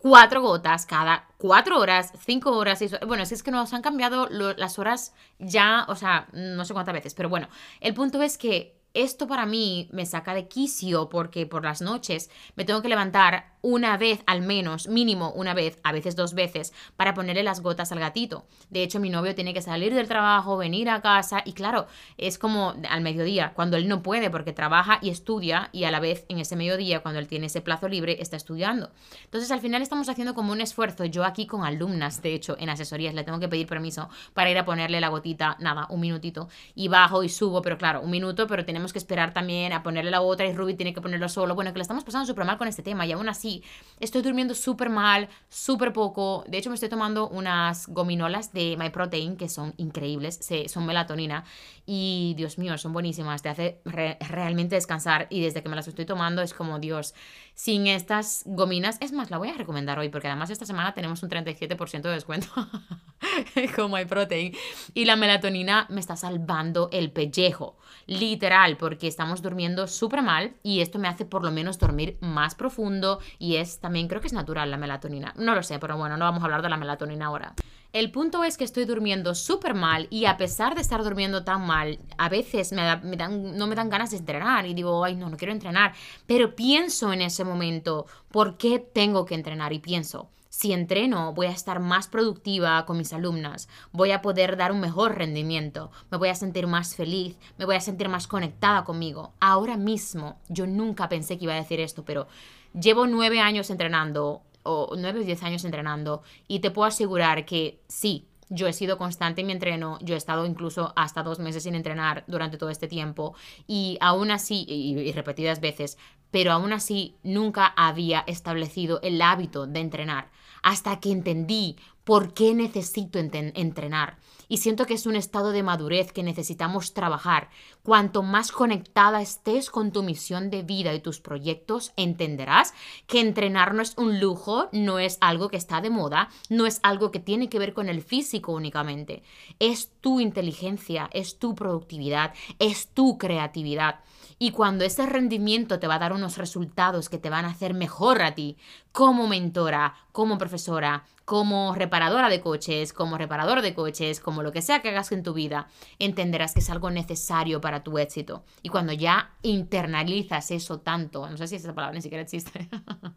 cuatro gotas cada cuatro horas, cinco horas, seis horas. Bueno, si es que nos han cambiado las horas ya, o sea, no sé cuántas veces, pero bueno, el punto es que esto para mí me saca de quicio porque por las noches me tengo que levantar una vez al menos, mínimo una vez, a veces dos veces, para ponerle las gotas al gatito. De hecho, mi novio tiene que salir del trabajo, venir a casa y claro, es como al mediodía, cuando él no puede porque trabaja y estudia y a la vez en ese mediodía, cuando él tiene ese plazo libre, está estudiando. Entonces, al final estamos haciendo como un esfuerzo. Yo aquí con alumnas, de hecho, en asesorías le tengo que pedir permiso para ir a ponerle la gotita, nada, un minutito, y bajo y subo, pero claro, un minuto, pero tenemos que esperar también a ponerle la otra y Ruby tiene que ponerlo solo. Bueno, que le estamos pasando súper mal con este tema y aún así estoy durmiendo súper mal, súper poco. De hecho, me estoy tomando unas gominolas de My Protein que son increíbles, son melatonina y Dios mío, son buenísimas, te hace realmente descansar y desde que me las estoy tomando es como Dios, sin estas gominas, es más, la voy a recomendar hoy porque además esta semana tenemos un 37% de descuento con My Protein y la melatonina me está salvando el pellejo, literal, porque estamos durmiendo súper mal y esto me hace por lo menos dormir más profundo y es también, creo que es natural la melatonina. No lo sé, pero bueno, no vamos a hablar de la melatonina ahora. El punto es que estoy durmiendo súper mal y a pesar de estar durmiendo tan mal, a veces no me dan ganas de entrenar y digo, ay, no, no quiero entrenar. Pero pienso en ese momento, ¿por qué tengo que entrenar? Y pienso, si entreno, voy a estar más productiva con mis alumnas, voy a poder dar un mejor rendimiento, me voy a sentir más feliz, me voy a sentir más conectada conmigo. Ahora mismo, yo nunca pensé que iba a decir esto, pero llevo nueve años entrenando o nueve o diez años entrenando y te puedo asegurar que sí, yo he sido constante en mi entreno, yo he estado incluso hasta dos meses sin entrenar durante todo este tiempo y aún así, y, repetidas veces, pero aún así nunca había establecido el hábito de entrenar hasta que entendí por qué necesito entrenar y siento que es un estado de madurez que necesitamos trabajar. Cuanto más conectada estés con tu misión de vida y tus proyectos, entenderás que entrenar no es un lujo, no es algo que está de moda, no es algo que tiene que ver con el físico únicamente. Es tu inteligencia, es tu productividad, es tu creatividad. Y cuando ese rendimiento te va a dar unos resultados que te van a hacer mejor a ti, como mentora, como profesora, como reparadora de coches, como reparador de coches, como lo que sea que hagas en tu vida, entenderás que es algo necesario para tu éxito. Y cuando ya internalizas eso tanto, no sé si esa palabra ni siquiera existe,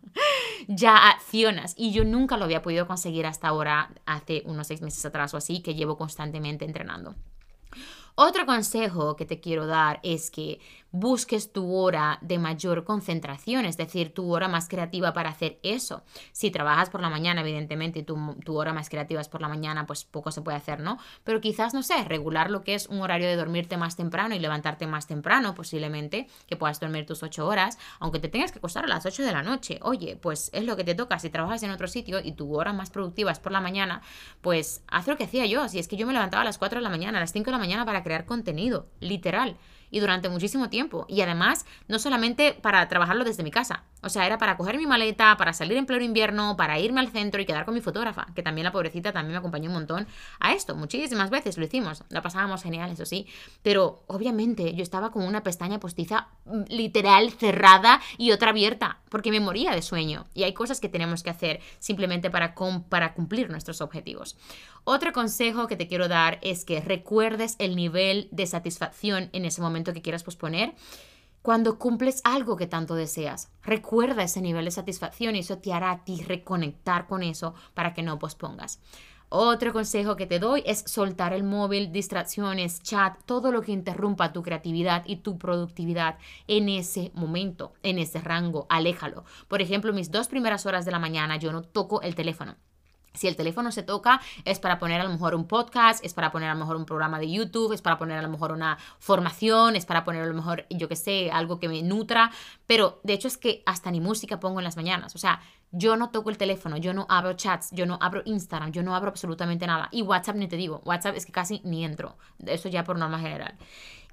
ya accionas. Y yo nunca lo había podido conseguir hasta ahora, hace unos seis meses atrás o así, que llevo constantemente entrenando. Otro consejo que te quiero dar es que busques tu hora de mayor concentración, es decir, tu hora más creativa para hacer eso. Si trabajas por la mañana, evidentemente, y tu, hora más creativa es por la mañana, pues poco se puede hacer, ¿no? Pero quizás, no sé, regular lo que es un horario de dormirte más temprano y levantarte más temprano, posiblemente, que puedas dormir tus ocho horas, aunque te tengas que acostar a las 8 de la noche. Oye, pues es lo que te toca. Si trabajas en otro sitio y tu hora más productiva es por la mañana, pues haz lo que hacía yo. Si es que yo me levantaba a las 4 de la mañana, a las 5 de la mañana para crear contenido, literal y durante muchísimo tiempo. Y además, no solamente para trabajarlo desde mi casa, o sea, era para coger mi maleta, para salir en pleno invierno, para irme al centro y quedar con mi fotógrafa, que también la pobrecita también me acompañó un montón a esto. Muchísimas veces lo hicimos, la pasábamos genial, eso sí. Pero obviamente yo estaba con una pestaña postiza mm, literal cerrada y otra abierta, porque me moría de sueño. Y hay cosas que tenemos que hacer simplemente para, para cumplir nuestros objetivos. Otro consejo que te quiero dar es que recuerdes el nivel de satisfacción en ese momento que quieras posponer. Cuando cumples algo que tanto deseas, recuerda ese nivel de satisfacción y eso te hará a ti reconectar con eso para que no pospongas. Otro consejo que te doy es soltar el móvil, distracciones, chat, todo lo que interrumpa tu creatividad y tu productividad en ese momento, en ese rango, aléjalo. Por ejemplo, mis dos primeras horas de la mañana yo no toco el teléfono. Si el teléfono se toca, es para poner a lo mejor un podcast, es para poner a lo mejor un programa de YouTube, es para poner a lo mejor una formación, es para poner a lo mejor, yo qué sé, algo que me nutra. Pero de hecho es que hasta ni música pongo en las mañanas. O sea, yo no toco el teléfono, yo no abro chats, yo no abro Instagram, yo no abro absolutamente nada. Y WhatsApp ni te digo, WhatsApp es que casi ni entro. Eso ya por norma general.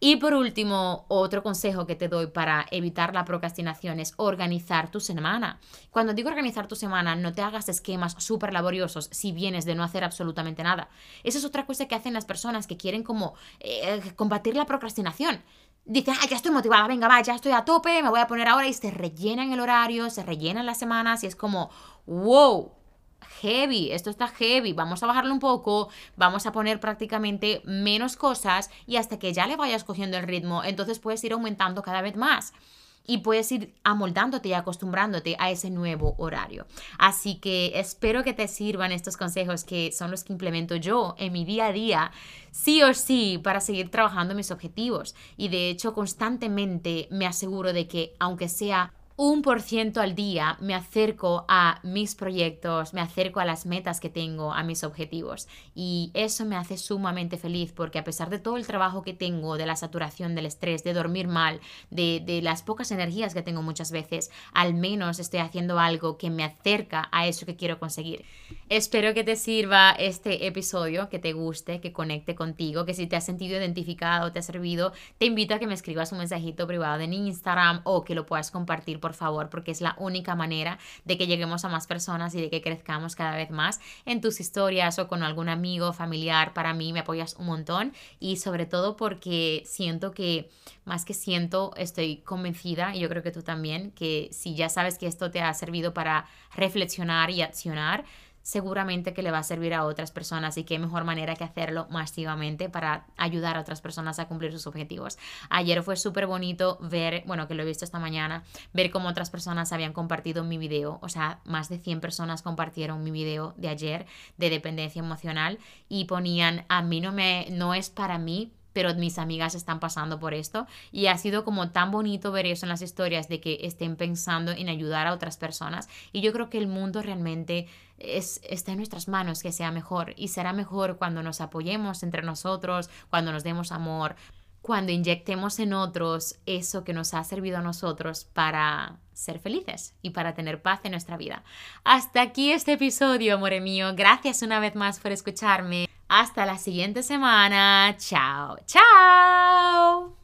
Y por último, otro consejo que te doy para evitar la procrastinación es organizar tu semana. Cuando digo organizar tu semana, no te hagas esquemas súper laboriosos si vienes de no hacer absolutamente nada. Esa es otra cosa que hacen las personas que quieren como eh, combatir la procrastinación. Dicen, ah, ya estoy motivada, venga, va, ya estoy a tope, me voy a poner ahora y se rellenan el horario, se rellenan las semanas y es como, wow, heavy, esto está heavy, vamos a bajarlo un poco, vamos a poner prácticamente menos cosas y hasta que ya le vayas cogiendo el ritmo, entonces puedes ir aumentando cada vez más y puedes ir amoldándote y acostumbrándote a ese nuevo horario. Así que espero que te sirvan estos consejos que son los que implemento yo en mi día a día, sí o sí, para seguir trabajando mis objetivos. Y de hecho, constantemente me aseguro de que, aunque sea un por ciento al día me acerco a mis proyectos, me acerco a las metas que tengo, a mis objetivos. Y eso me hace sumamente feliz porque a pesar de todo el trabajo que tengo, de la saturación, del estrés, de dormir mal, de, de las pocas energías que tengo muchas veces, al menos estoy haciendo algo que me acerca a eso que quiero conseguir. Espero que te sirva este episodio, que te guste, que conecte contigo, que si te has sentido identificado, te ha servido, te invito a que me escribas un mensajito privado en Instagram o que lo puedas compartir por por favor, porque es la única manera de que lleguemos a más personas y de que crezcamos cada vez más en tus historias o con algún amigo, familiar. Para mí me apoyas un montón y sobre todo porque siento que, más que siento, estoy convencida, y yo creo que tú también, que si ya sabes que esto te ha servido para reflexionar y accionar, seguramente que le va a servir a otras personas y qué mejor manera que hacerlo masivamente para ayudar a otras personas a cumplir sus objetivos. Ayer fue súper bonito ver, bueno, que lo he visto esta mañana, ver cómo otras personas habían compartido mi video, o sea, más de 100 personas compartieron mi video de ayer de dependencia emocional y ponían, a mí no me, no es para mí, pero mis amigas están pasando por esto y ha sido como tan bonito ver eso en las historias de que estén pensando en ayudar a otras personas y yo creo que el mundo realmente es, está en nuestras manos que sea mejor y será mejor cuando nos apoyemos entre nosotros, cuando nos demos amor, cuando inyectemos en otros eso que nos ha servido a nosotros para ser felices y para tener paz en nuestra vida. Hasta aquí este episodio, amore mío. Gracias una vez más por escucharme. Hasta la siguiente semana. Chao, chao.